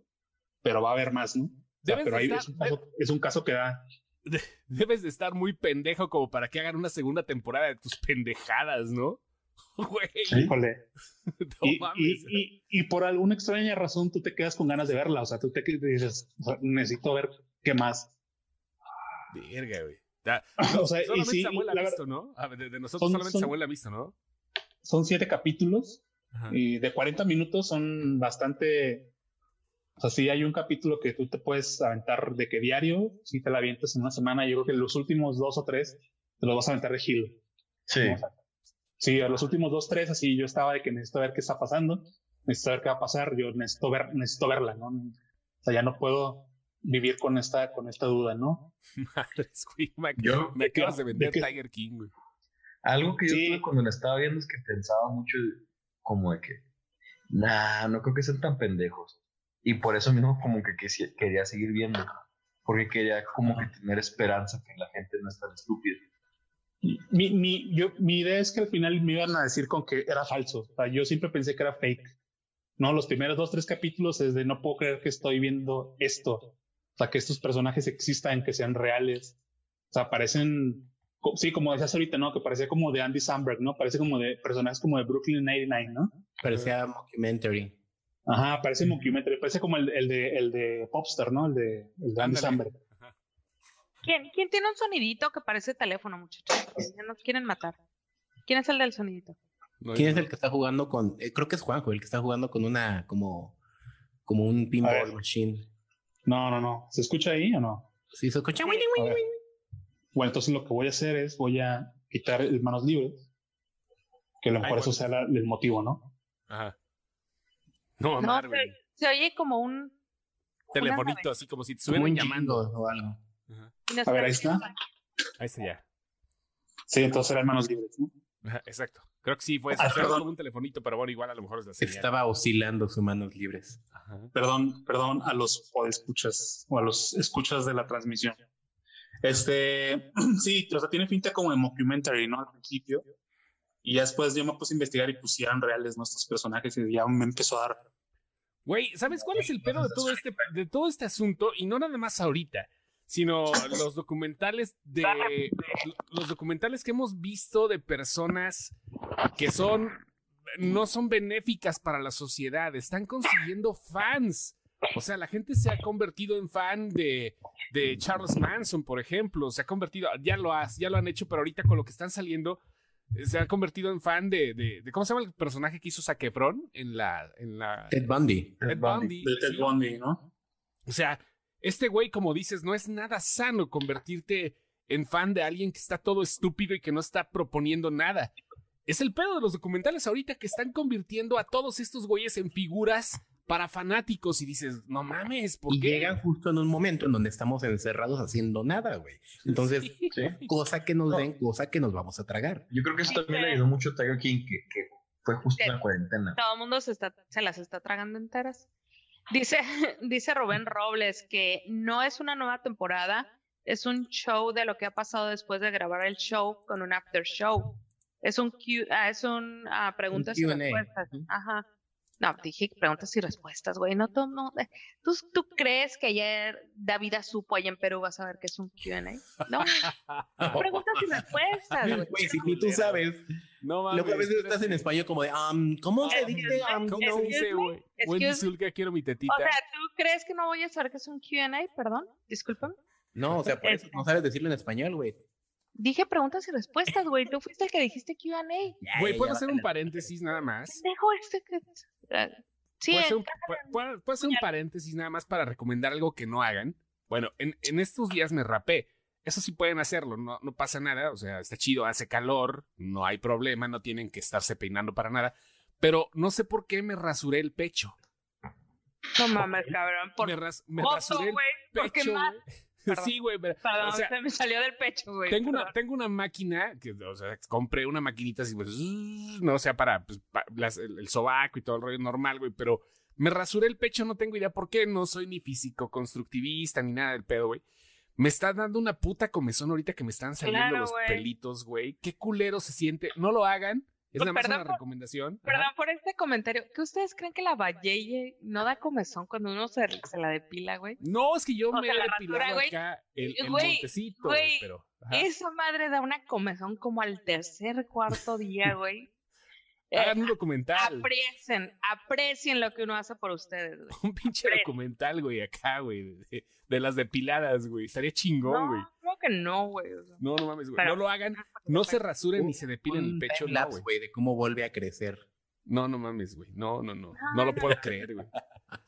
pero va a haber más, ¿no? O sea, pero ahí estar- es un, caso, es un caso que da. Debes de estar muy pendejo como para que hagan una segunda temporada de tus pendejadas, ¿no? Güey, Híjole. no y, mames. y, y, y por alguna extraña razón tú te quedas con ganas de verla. O sea, tú te dices, o sea, necesito ver qué más. Verga, güey. Da- O sea, y solamente sí, Samuel ha la visto, ¿no? A ver, de, de nosotros Son- solamente son- Samuel ha visto, ¿no? Son siete capítulos Ajá. y de 40 minutos son bastante. O sea, sí hay un capítulo que tú te puedes aventar de que diario, si te la avientas en una semana, yo creo que los últimos dos o tres te los vas a aventar de gilo. Sí. ¿no? O sea, sí, a los últimos dos, tres, así yo estaba de que necesito ver qué está pasando, necesito ver qué va a pasar, yo necesito ver, necesito verla, ¿no? O sea, ya no puedo vivir con esta, con esta duda, ¿no? Madres, güey, me, Yo- me acabas de ¿de vender qué? Tiger King, güey. Algo que yo Sí. tuve cuando la estaba viendo es que pensaba mucho como de que, nah, no creo que sean tan pendejos. Y por eso mismo como que quería seguir viendo. Porque quería como que tener esperanza que la gente no es tan estúpida. Mi, mi, yo, mi idea es que al final me iban a decir con que era falso. O sea, yo siempre pensé que era fake. No, los primeros dos, tres capítulos es de no puedo creer que estoy viendo esto. O sea, que estos personajes existan, que sean reales. O sea, parecen, sí, como decías ahorita, ¿no? Que parecía como de Andy Samberg, ¿no? Parece como de personajes como de Brooklyn 99, ¿no? Parecía mockumentary. Ajá, parece mockumentary, parece como el, el de, el de Popstar, ¿no? El de, el de Andy. Samberg. ¿Quién, ¿Quién tiene un sonidito que parece teléfono, muchachos? Ya nos quieren matar. ¿Quién es el del sonidito? No, ¿Quién es el que está jugando con.? eh, creo que es Juanjo, el que está jugando con una. como. como un pinball machine. No, no, no. ¿Se escucha ahí o no? Sí, se escucha. Bueno, entonces lo que voy a hacer es voy a quitar el manos libres, que a lo Ay, mejor eso bueno. sea la- el motivo, ¿no? Ajá. No, No, se, se oye como un... Telefonito, así como si te Como estuvieran un llamando. o algo. A ver, ahí está. Ahí está ya. Sí, entonces eran manos libres, ¿no? Exacto. Creo que sí fue Ah, perdón. un telefonito, pero bueno, igual a lo mejor es la señal. Estaba oscilando sus manos libres. Ajá. Perdón, perdón a los escuchas o a los escuchas de la transmisión. Este, sí, o sea, tiene finta como de mockumentary, ¿no? Al principio. Y ya después yo me puse a investigar y pusieran reales nuestros personajes y ya me empezó a dar. Güey, ¿sabes cuál es el pedo de todo este, de todo este asunto? Y no nada más ahorita, sino los documentales de los documentales que hemos visto de personas que son no son benéficas para la sociedad, están consiguiendo fans. O sea, la gente se ha convertido en fan de, de Charles Manson, por ejemplo. Se ha convertido, ya lo, has, ya lo han hecho, pero ahorita con lo que están saliendo, eh, se ha convertido en fan de, de, de- ¿cómo se llama el personaje que hizo Zac Efron en la, en la Ted Bundy. Ted Bundy, Ted sí. Bundy, ¿no? O sea, este güey, como dices, no es nada sano convertirte en fan de alguien que está todo estúpido y que no está proponiendo nada. Es el pedo de los documentales ahorita que están convirtiendo a todos estos güeyes en figuras para fanáticos y dices, no mames, ¿por Y qué? llegan justo en un momento en donde estamos encerrados haciendo nada, güey. Entonces, Sí. Cosa que nos den, cosa que nos vamos a tragar. Yo creo que eso también le ayudó mucho a Tiger King, que, que fue justo en la cuarentena. Todo el mundo se, está, se las está tragando enteras. Dice, dice Rubén Robles que no es una nueva temporada, es un show de lo que ha pasado después de grabar el show con un after show. Es un Q, ah, es un ah, preguntas y Q&A. respuestas. Ajá. No, dije preguntas y respuestas, güey. No, to- no, eh, ¿tú, ¿Tú crees que ayer David supo allá en Perú vas a ver que es un Q&A? No, preguntas y respuestas, güey. Güey, si tú sabes, No mames. luego a veces estás en español como de, um, ¿cómo se Excuse dice? Um, ¿Cómo se dice, güey? Wendy Zulka, quiero mi tetita. O sea, ¿tú crees que no voy a saber que es un Q&A? Perdón, discúlpame. No, o sea, por eso no sabes decirlo en español, güey. Dije preguntas y respuestas, güey. Tú fuiste el que dijiste Q&A. Güey, ¿puedo hacer un paréntesis nada más? Dejo este que... ah, Sí, ¿Puedo hacer, un, puedo- puedo hacer un paréntesis nada más para recomendar algo que no hagan? Bueno, en, en estos días me rapé. Eso sí pueden hacerlo, no, no pasa nada. O sea, está chido, hace calor, no hay problema, no tienen que estarse peinando para nada. Pero no sé por qué me rasuré el pecho. no mames, cabrón. Por me ras- me rasuré el güey. ¿Por qué pecho. más? Perdón. Sí, güey, pero- Perdón, o sea, se me salió del pecho, güey. tengo una, tengo una máquina, que, o sea, compré una maquinita así, pues, no, o sea, para pues, las- el, el sobaco y todo el rollo normal, güey, pero me rasuré el pecho, no tengo idea por qué, no soy ni físico constructivista ni nada del pedo, güey. Me está dando una puta comezón ahorita que me están saliendo Claro, los pelitos, güey. Qué culero se siente. No lo hagan. Es Pues, nada más una por- recomendación. Ajá. Perdón por este comentario. ¿Qué ustedes creen que la Valleye no da comezón cuando uno se, se la depila, güey? No, es que yo O me he la depilado acá el, el Güey, montecito, güey, pero... ajá. Esa madre da una comezón como al tercer, cuarto día, güey. Eh, Hagan un documental. aprecien, aprecien lo que uno hace por ustedes, güey. Un pinche documental, güey, acá, güey, de, de las depiladas, güey. Estaría chingón, güey. No, creo que no, güey. o sea. No, no mames, güey. No lo hagan. No se rasuren ni se depilen el pecho, no, güey. güey, de cómo vuelve a crecer. No, no mames, güey. No, no, no. No lo puedo creer, güey.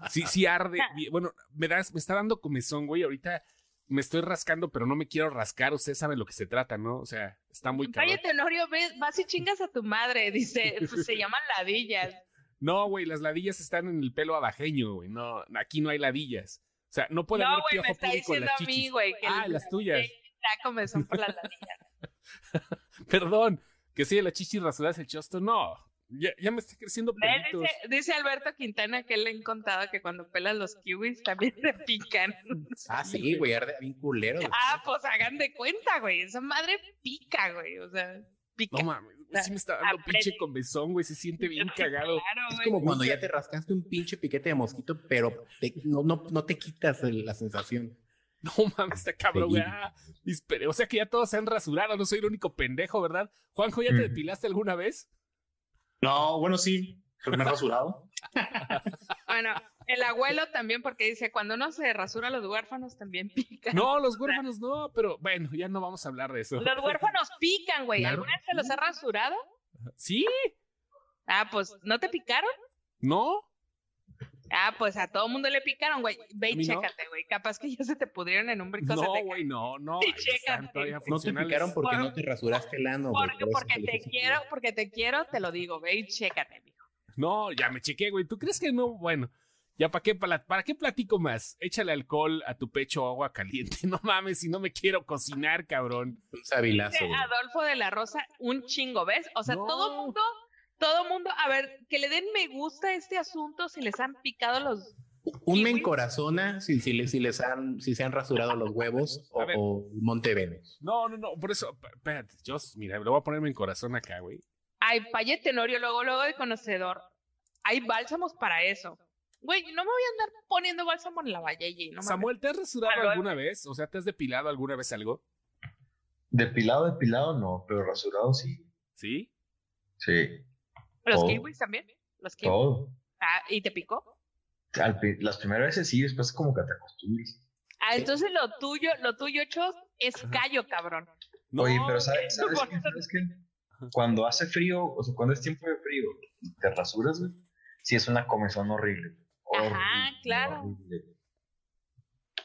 Sí, sí arde. Bueno, me, das, me está dando comezón, güey. Ahorita me estoy rascando, pero no me quiero rascar. Usted sabe lo que se trata, ¿no? O sea, está muy cabrón. Cállate, Tenorio, ves, vas y chingas a tu madre, dice, pues, se llaman ladillas. No, güey, las ladillas están en el pelo abajeño, güey. No, aquí no hay ladillas. O sea, no puede No, haber güey, piojo me está diciendo a mí, güey, Ah, el- las tuyas. comezón por las ladillas. Perdón, que sí, la chichi rasuradas el chosto. No, ya, ya me está creciendo pelitos. Dice, dice Alberto Quintana que él le han contado que cuando pelas los kiwis también se pican. Ah, sí, güey, arde bien culero. güey. Ah, pues hagan de cuenta, güey. Esa madre pica, güey. O sea, pica. No mames, güey, sí me está dando Aprende. pinche comezón, güey. Se siente bien cagado. Claro, Es güey. como cuando ya te rascaste un pinche piquete de mosquito, pero te- no, no, no te quitas la sensación. No mames, está cabrón, güey. Ah, dispere- o sea que ya todos se han rasurado. No soy el único pendejo, ¿verdad? Juanjo, ¿ya te depilaste alguna vez? No, bueno, sí. Pues me he rasurado. Bueno, el abuelo también, porque dice, cuando uno se rasura los huérfanos también pican. No, los huérfanos no, pero bueno, ya no vamos a hablar de eso. Los huérfanos pican, güey. Claro. ¿Alguna vez se los ha rasurado? ¿Sí? Ah, pues, ¿no te picaron? ¿No? Ah, pues a todo mundo le picaron, güey. Ve y chécate, güey. Capaz que ya se te pudrieron en un brico. No, güey, no, no. Sí, están chécate. todavía No te picaron porque Por- no te rasuraste el ano, güey. Porque, porque te quiero, porque te quiero, te lo digo, ve y chécate, mijo. No, ya me chequé, güey. ¿Tú crees que no? Bueno, ya para qué, para, para qué platico más. Échale alcohol a tu pecho o agua caliente. No mames, si no me quiero cocinar, cabrón. Un sabilazo. Adolfo de la Rosa, un chingo, ¿ves? O sea, No. todo mundo, todo mundo, a ver, que le den me gusta a este asunto si les han picado los. Un me encorazona si, si, les- si les han, si se han rasurado los huevos o, o Monte Venus. No, no, no. Por eso, espérate. Yo, mira, le voy a ponerme en corazón acá, güey. Ay, Paye Tenorio, luego, luego de conocedor. Hay bálsamos para eso. Güey, no me voy a andar poniendo bálsamo en la valle y no. Samuel, ¿te has rasurado lo- alguna vez? O sea, ¿te has depilado alguna vez algo? Depilado, depilado no, pero rasurado sí. ¿Sí? Sí, Los todo. kiwis también. Los kiwis. todo. Ah, ¿y te picó? Al las primeras veces sí, después como que te acostumbras. Ah, entonces lo tuyo, lo tuyo, Chos, es callo, cabrón. No, Oye, pero ¿sabes, sabes qué? ¿Sabes qué? Cuando hace frío, o sea, cuando es tiempo de frío te rasuras, güey, sí es una comezón horrible. Ajá, Horrible, claro. horrible.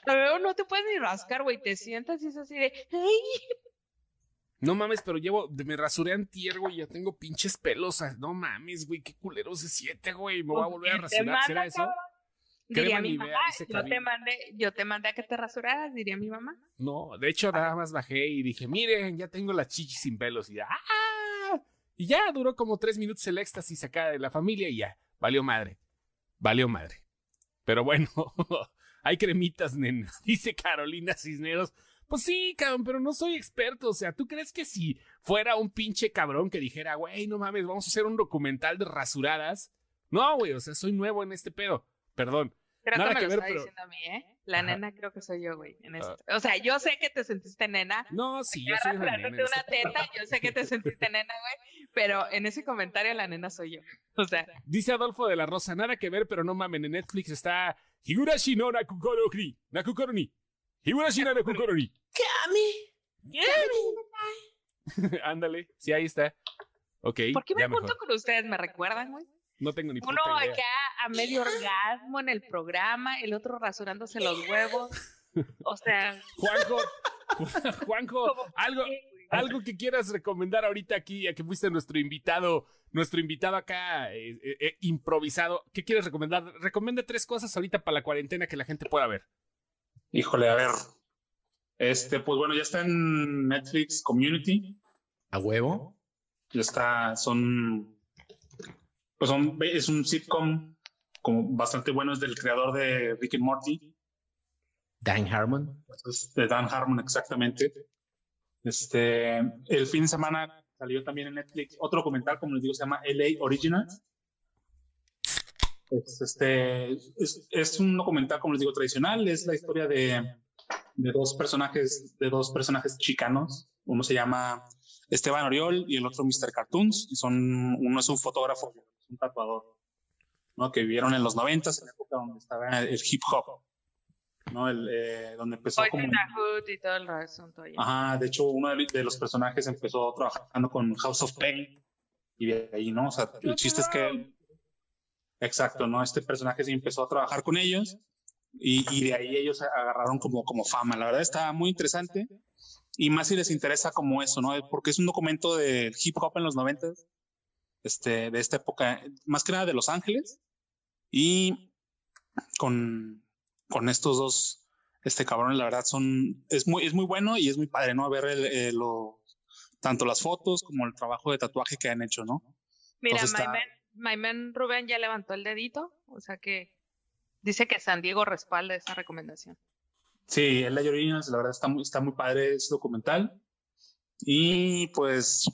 Pero no te puedes ni rascar, güey. Te sientas y es así de. "Ay". No mames, pero llevo, me rasuré antier, güey, ya tengo pinches pelos. ah, No mames, güey, qué culero se siente, güey. Me voy a volver a rasurar. ¿Será eso? cabrón. Diría mi mamá, yo te mandé, yo te mandé a que te rasuraras, diría mi mamá. No, de hecho nada más bajé y dije, miren, ya tengo las chichis sin pelos. Y ya, ¡ah! Y ya duró como tres minutos el éxtasis acá de la familia y ya, valió madre. Valió madre. Pero bueno, hay cremitas, nena, dice Carolina Cisneros. Pues sí, cabrón, pero no soy experto. O sea, ¿tú crees que si fuera un pinche cabrón que dijera, güey, no mames, vamos a hacer un documental de rasuradas? No, güey, o sea, soy nuevo en este pedo. Perdón. Creo Nada que me que lo ver, está pero- diciendo a mí, ¿eh? La Ajá. nena creo que soy yo, güey. en Ah. esto. O sea, yo sé que te sentiste nena. No, sí, yo soy una nena. una teta, yo sé que te sentiste nena, güey. Pero en ese comentario la nena soy yo. O sea, Dice Adolfo de la Rosa, nada que ver, pero no mamen, en Netflix está Higurashi no Nakukoroni. Nakukoroni. Higurashi no Nakukoroni. Ándale, sí, ahí está. Ok, ¿por qué me junto mejor. con ustedes? ¿Me recuerdan, güey? No tengo ni puta Uno idea. acá a medio orgasmo en el programa, el otro rasurándose los huevos. O sea, Juanjo, Ju- Juanjo, algo, algo que quieras recomendar ahorita aquí, ya que fuiste nuestro invitado, nuestro invitado acá eh, eh, eh, improvisado. ¿Qué quieres recomendar? Recomienda tres cosas ahorita para la cuarentena que la gente pueda ver. Híjole, a ver. Este, pues bueno, ya está en Netflix Community. A huevo. Ya está, son, pues son, es un sitcom como bastante bueno, es del creador de Rick and Morty, Dan Harmon. es de Dan Harmon exactamente. Este, el fin de semana salió también en Netflix otro documental, como les digo, se llama LA Originals. Es, este, es, es un documental, como les digo, tradicional, es la historia de, de dos personajes, de dos personajes chicanos. Uno se llama Esteban Oriol y el otro Mr. Cartoons. Y son, uno es un fotógrafo, un tatuador, ¿no? Que vivieron en los noventas, en la época donde estaba el hip hop, ¿no? El, eh, donde empezó como... y todo el asunto. ya. Ajá, de hecho, uno de, de los personajes empezó trabajando con House of Pain y de ahí, ¿no? O sea, el chiste es que. Exacto, ¿no? Este personaje sí empezó a trabajar con ellos y, y de ahí ellos agarraron como, como fama. La verdad está muy interesante y más si les interesa como eso, ¿no? Porque es un documento del hip hop en los noventas, este, de esta época, más que nada de Los Ángeles y con, con estos dos este cabrones, la verdad, son, es muy, es muy bueno y es muy padre, ¿no? Ver el, eh, lo, tanto las fotos como el trabajo de tatuaje que han hecho, ¿no? Mira, Entonces está- man Rubén ya levantó el dedito, o sea que dice que San Diego respalda esa recomendación. Sí, el de Originals, la verdad, está muy, está muy padre ese documental. Y pues,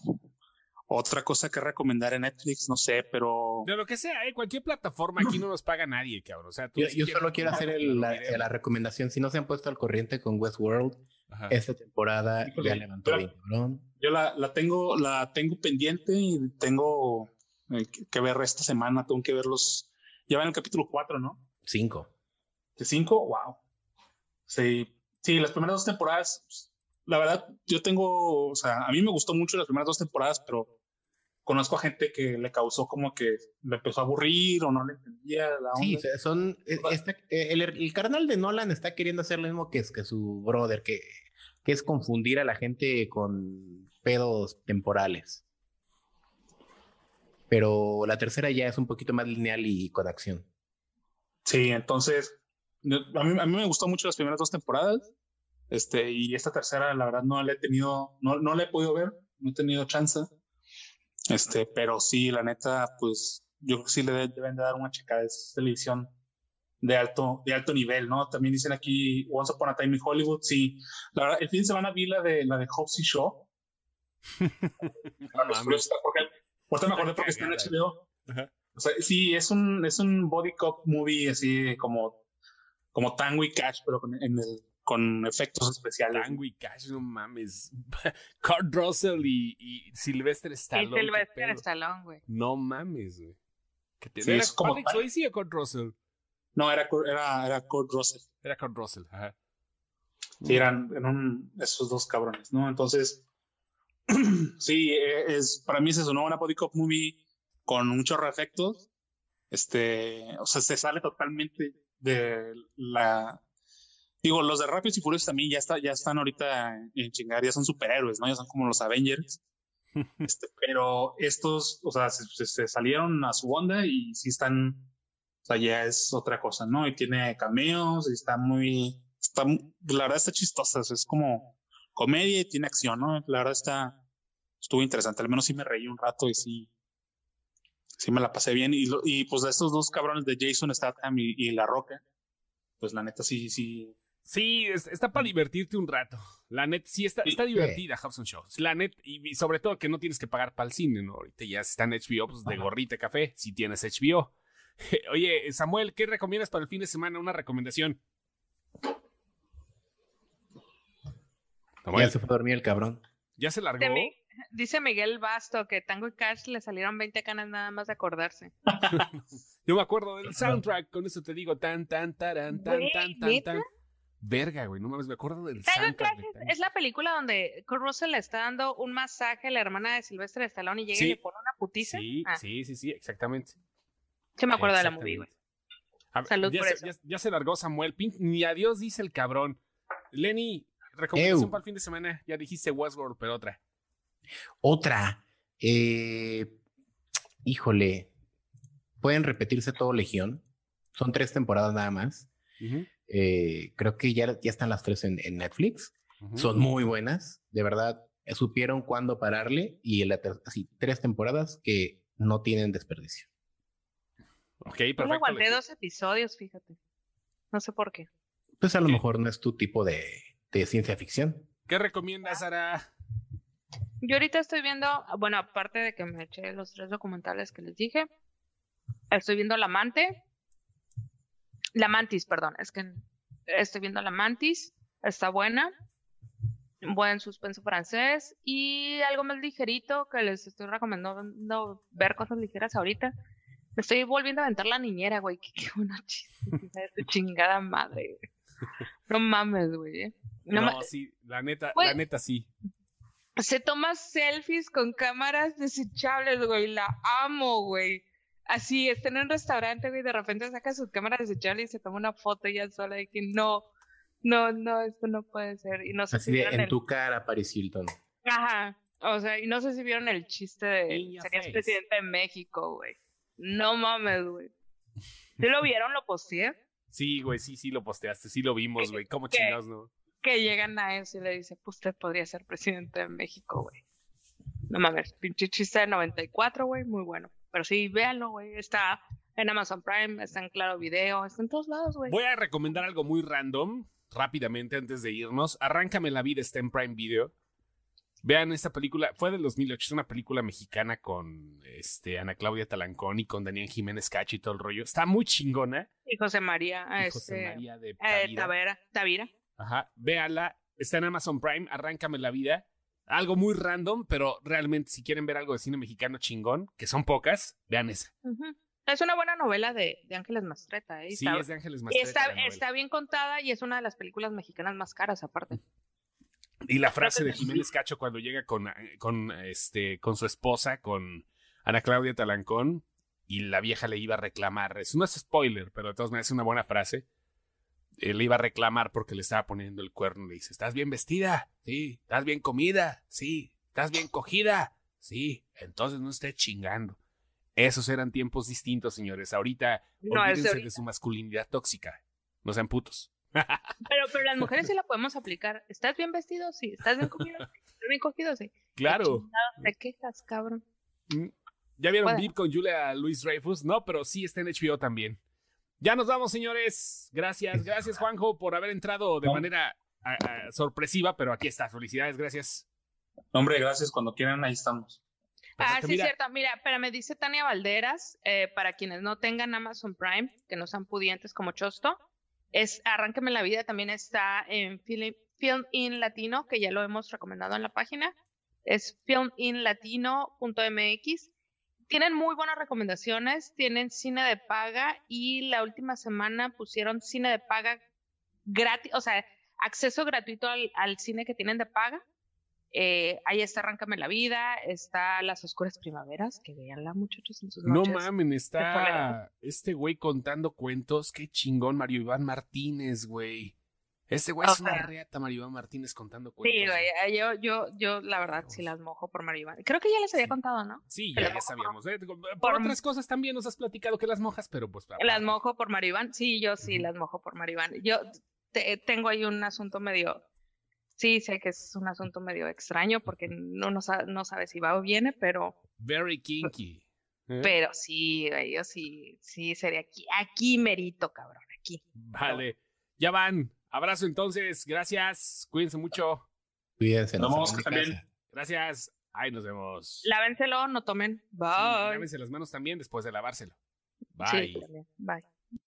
otra cosa que recomendar en Netflix, no sé, pero De lo que sea, ¿eh? cualquier plataforma aquí no nos paga nadie, cabrón. O sea, tú Yo, si yo solo quiero hacer el- la, video. la recomendación. Si no se han puesto al corriente con Westworld, Ajá. esta temporada Híjole, ya levantó pero- bien, cabrón. yo la, la tengo, la tengo pendiente y tengo eh, que- ver esta semana, tengo que ver los, ya va en el capítulo 4, ¿no? Cinco. de cinco, wow. Sí, sí, las primeras dos temporadas, pues, la verdad, yo tengo, o sea, a mí me gustó mucho las primeras dos temporadas, pero conozco a gente que le causó como que le empezó a aburrir o no le entendía la onda. Sí, son. eh, el, el carnal de Nolan está queriendo hacer lo mismo que, es- que su brother, que, que es confundir a la gente con pedos temporales. Pero la tercera ya es un poquito más lineal y con acción. Sí, entonces, a mí, a mí me gustó mucho las primeras dos temporadas. Este, y esta tercera, la verdad, no la he tenido, no, no la he podido ver, no he tenido chance. Este, pero sí, la neta, pues, yo creo que sí le de- deben de dar una chica de televisión de alto, de alto nivel, ¿no? También dicen aquí Once Upon a Time in Hollywood, sí. La verdad, el fin de semana vi la de la de Hobbs y Shaw. Porque, ahorita me acordé porque está en HBO. Ajá. O sea, sí, es un, es un body cop movie así como, como Tango y Cash, pero con, en el, con efectos especiales. Tango y Cash, no mames. Kurt Russell y, y Sylvester Y Stallone. qué Sylvester. Stallone, güey. No mames, güey. ¿Qué te- Sí, ¿Era es como Patrick Swayze o Kurt Russell? No, era, era, era Kurt Russell. Era Kurt Russell, ajá. Sí, eran, eran esos dos cabrones, ¿no? Entonces, sí, eh, es, para mí es eso, ¿no? Una body cop movie con un chorro de efectos. Este, o sea, se sale totalmente de la. Digo, los de Rápidos y Furiosos también ya, está, ya están ahorita en chingar, ya son superhéroes, ¿no? Ya son como los Avengers. Este, pero estos, o sea, se, se- se salieron a su onda y sí están, o sea, ya es otra cosa, ¿no? Y tiene cameos y está muy, está, la verdad está chistosa, es como comedia y tiene acción, ¿no? La verdad está, estuvo interesante, al menos sí me reí un rato y sí, sí me la pasé bien. Y, lo- y pues de estos dos cabrones de Jason Statham y, y La Roca, pues la neta sí, sí, Sí, es- está para divertirte un rato. La net, sí, está, Sí. está divertida Hobson Show. La net, y, y sobre todo que no tienes que pagar para el cine, ¿no? Ahorita ya está en HBO, pues de Ajá. gorrita café, si tienes HBO. Oye, Samuel, ¿qué recomiendas para el fin de semana? Una recomendación. Samuel, Ya se fue a dormir el cabrón. ¿ya se largó? Dice, Mi- dice Miguel Basto que Tango y Cash le salieron 20 canas nada más de acordarse. Yo me acuerdo del soundtrack, con eso te digo, tan, tan, taran, tan, tan, tan, tan. Verga, güey, no mames, me acuerdo del Tango y soundtrack. Cash de es, Tango. es la película donde Kurt Russell le está dando un masaje a la hermana de Sylvester Stallone y llega Sí. y le pone una putiza. Sí, Ah, sí, sí, sí, exactamente. sí me acuerdo de la movie, güey. Salud ya por se, eso. Ya, ya se largó Samuel. Pin- ni adiós dice el cabrón. Lenny, recomendación para el fin de semana. Ya dijiste Westworld, pero otra. Otra. eh, híjole. Pueden repetirse todo Legión. Son tres temporadas nada más. Eh, creo que ya, ya están las tres en, en Netflix. Son muy buenas. De verdad, supieron cuándo pararle. Y en la ter- así, tres temporadas que no tienen desperdicio. Ok, Yo le perfecto. aguanté dos episodios, fíjate. No sé por qué. Pues a lo mejor no es tu tipo de, de ciencia ficción. ¿Qué recomiendas, Sara? Yo ahorita estoy viendo, bueno, aparte de que me eché los tres documentales que les dije, estoy viendo La Amante. La Mantis, perdón, es que estoy viendo La Mantis, está buena. Buen suspenso francés y algo más ligerito que les estoy recomendando ver cosas ligeras ahorita. Me estoy volviendo a aventar la niñera, güey. Qué, qué buena chiste, hija de tu chingada madre, güey. No mames, güey. eh. No, No ma- sí, la neta, la neta sí. se toma selfies con cámaras desechables, güey. La amo, güey. Así, está en un restaurante, güey. De repente saca su cámara desechable y se toma una foto ya sola de que no, no, no, esto no puede ser. Y no sé Así si de vieron en el... tu cara, Paris Hilton. Ajá. O sea, y no sé si vieron el chiste de serías presidente de México, güey. No mames, güey. ¿Sí lo vieron? ¿Lo posteé? Sí, güey, sí, sí lo posteaste, sí lo vimos, güey. ¿Cómo ¿Qué? chingados, no? Que llegan a eso y le dice, pues usted podría ser presidente de México, güey. No mames, pinche chiste de 94, güey, muy bueno. Pero sí, véanlo, güey. Está en Amazon Prime, está en Claro Video, está en todos lados, güey. Voy a recomendar algo muy random, rápidamente, antes de irnos. Arráncame la vida, está en Prime Video. Vean esta película, fue del 2008, es una película mexicana con este, Ana Claudia Talancón y con Daniel Jiménez Cacho y todo el rollo. Está muy chingona. Y José María, Y este, José María de eh, Tavira. Tavera, Tavira. Ajá, véanla, está en Amazon Prime, arráncame la vida. Algo muy random, pero realmente si quieren ver algo de cine mexicano chingón, que son pocas, vean esa. Es una buena novela de, de Ángeles Mastreta, ¿eh? Sí, está, es de Ángeles Mastreta. está bien contada y es una de las películas mexicanas más caras, aparte. Y la frase de Jiménez Cacho cuando llega con, con, este, con su esposa, con Ana Claudia Talancón, y la vieja le iba a reclamar. Eso no es spoiler, pero de todas maneras es una buena frase. Eh, le iba a reclamar porque le estaba poniendo el cuerno. Le dice, ¿estás bien vestida? Sí. ¿Estás bien comida? Sí. ¿Estás bien cogida? Sí. Entonces no esté chingando. Esos eran tiempos distintos, señores. Ahorita No, olvídense de su masculinidad tóxica. No sean putos. Pero, pero las mujeres sí la podemos aplicar. ¿Estás bien vestido? Sí. ¿Estás bien comido? Sí. ¿Estás bien cogido? Sí. ¿Qué Claro. ¿Te quejas, cabrón? Mm, ¿Ya vieron. Deep con Julia Luis Dreyfus? No, pero sí está en HBO también. Ya nos vamos, señores. Gracias, gracias, Juanjo, por haber entrado de No. manera sorpresiva, pero aquí está. Felicidades, gracias. Hombre, gracias. Cuando quieran, ahí estamos. Pues, Ah, sí, mira, cierto. Mira, pero me dice Tania Valderas, eh, para quienes no tengan Amazon Prime, que no sean pudientes como Chosto, es Arránqueme la vida, también está en Film, in Latino, que ya lo hemos recomendado en la página. Es filminlatino.mx. Tienen muy buenas recomendaciones, tienen cine de paga y la última semana pusieron cine de paga gratis, o sea, acceso gratuito al, al cine que tienen de paga. Eh, ahí está Arráncame la vida, está Las Oscuras Primaveras, que veanla muchachos en sus no noches. mamen, está este güey contando cuentos. Qué chingón, Mario Iván Martínez, güey. Este güey O es una reata, Mario Iván Martínez contando cuentos. Sí, güey, eh, yo, yo, yo la verdad sí las mojo por Mario Iván. Creo que ya les había Sí. contado, ¿no? Sí, ya, sabíamos. ¿eh? Por, por- otras cosas también nos has platicado que las mojas, pero pues... Las mojo por Mario Iván. Sí, yo sí las mojo por Mario Iván. Yo te- tengo ahí un asunto medio. Sí, sé que es un asunto medio extraño porque no, no, sa- no sabe si va o viene, pero, Very kinky. ¿eh? pero sí, yo sí, sí sería aquí, aquí merito, cabrón, aquí. Vale. Ya van. Abrazo entonces. Gracias. Cuídense mucho. Cuídense. Nos no vemos también. Gracias. Ahí nos vemos. Lávenselo, no tomen. Sí, Bye. lávense las manos también después de lavárselo. Sí, Bye. Bye.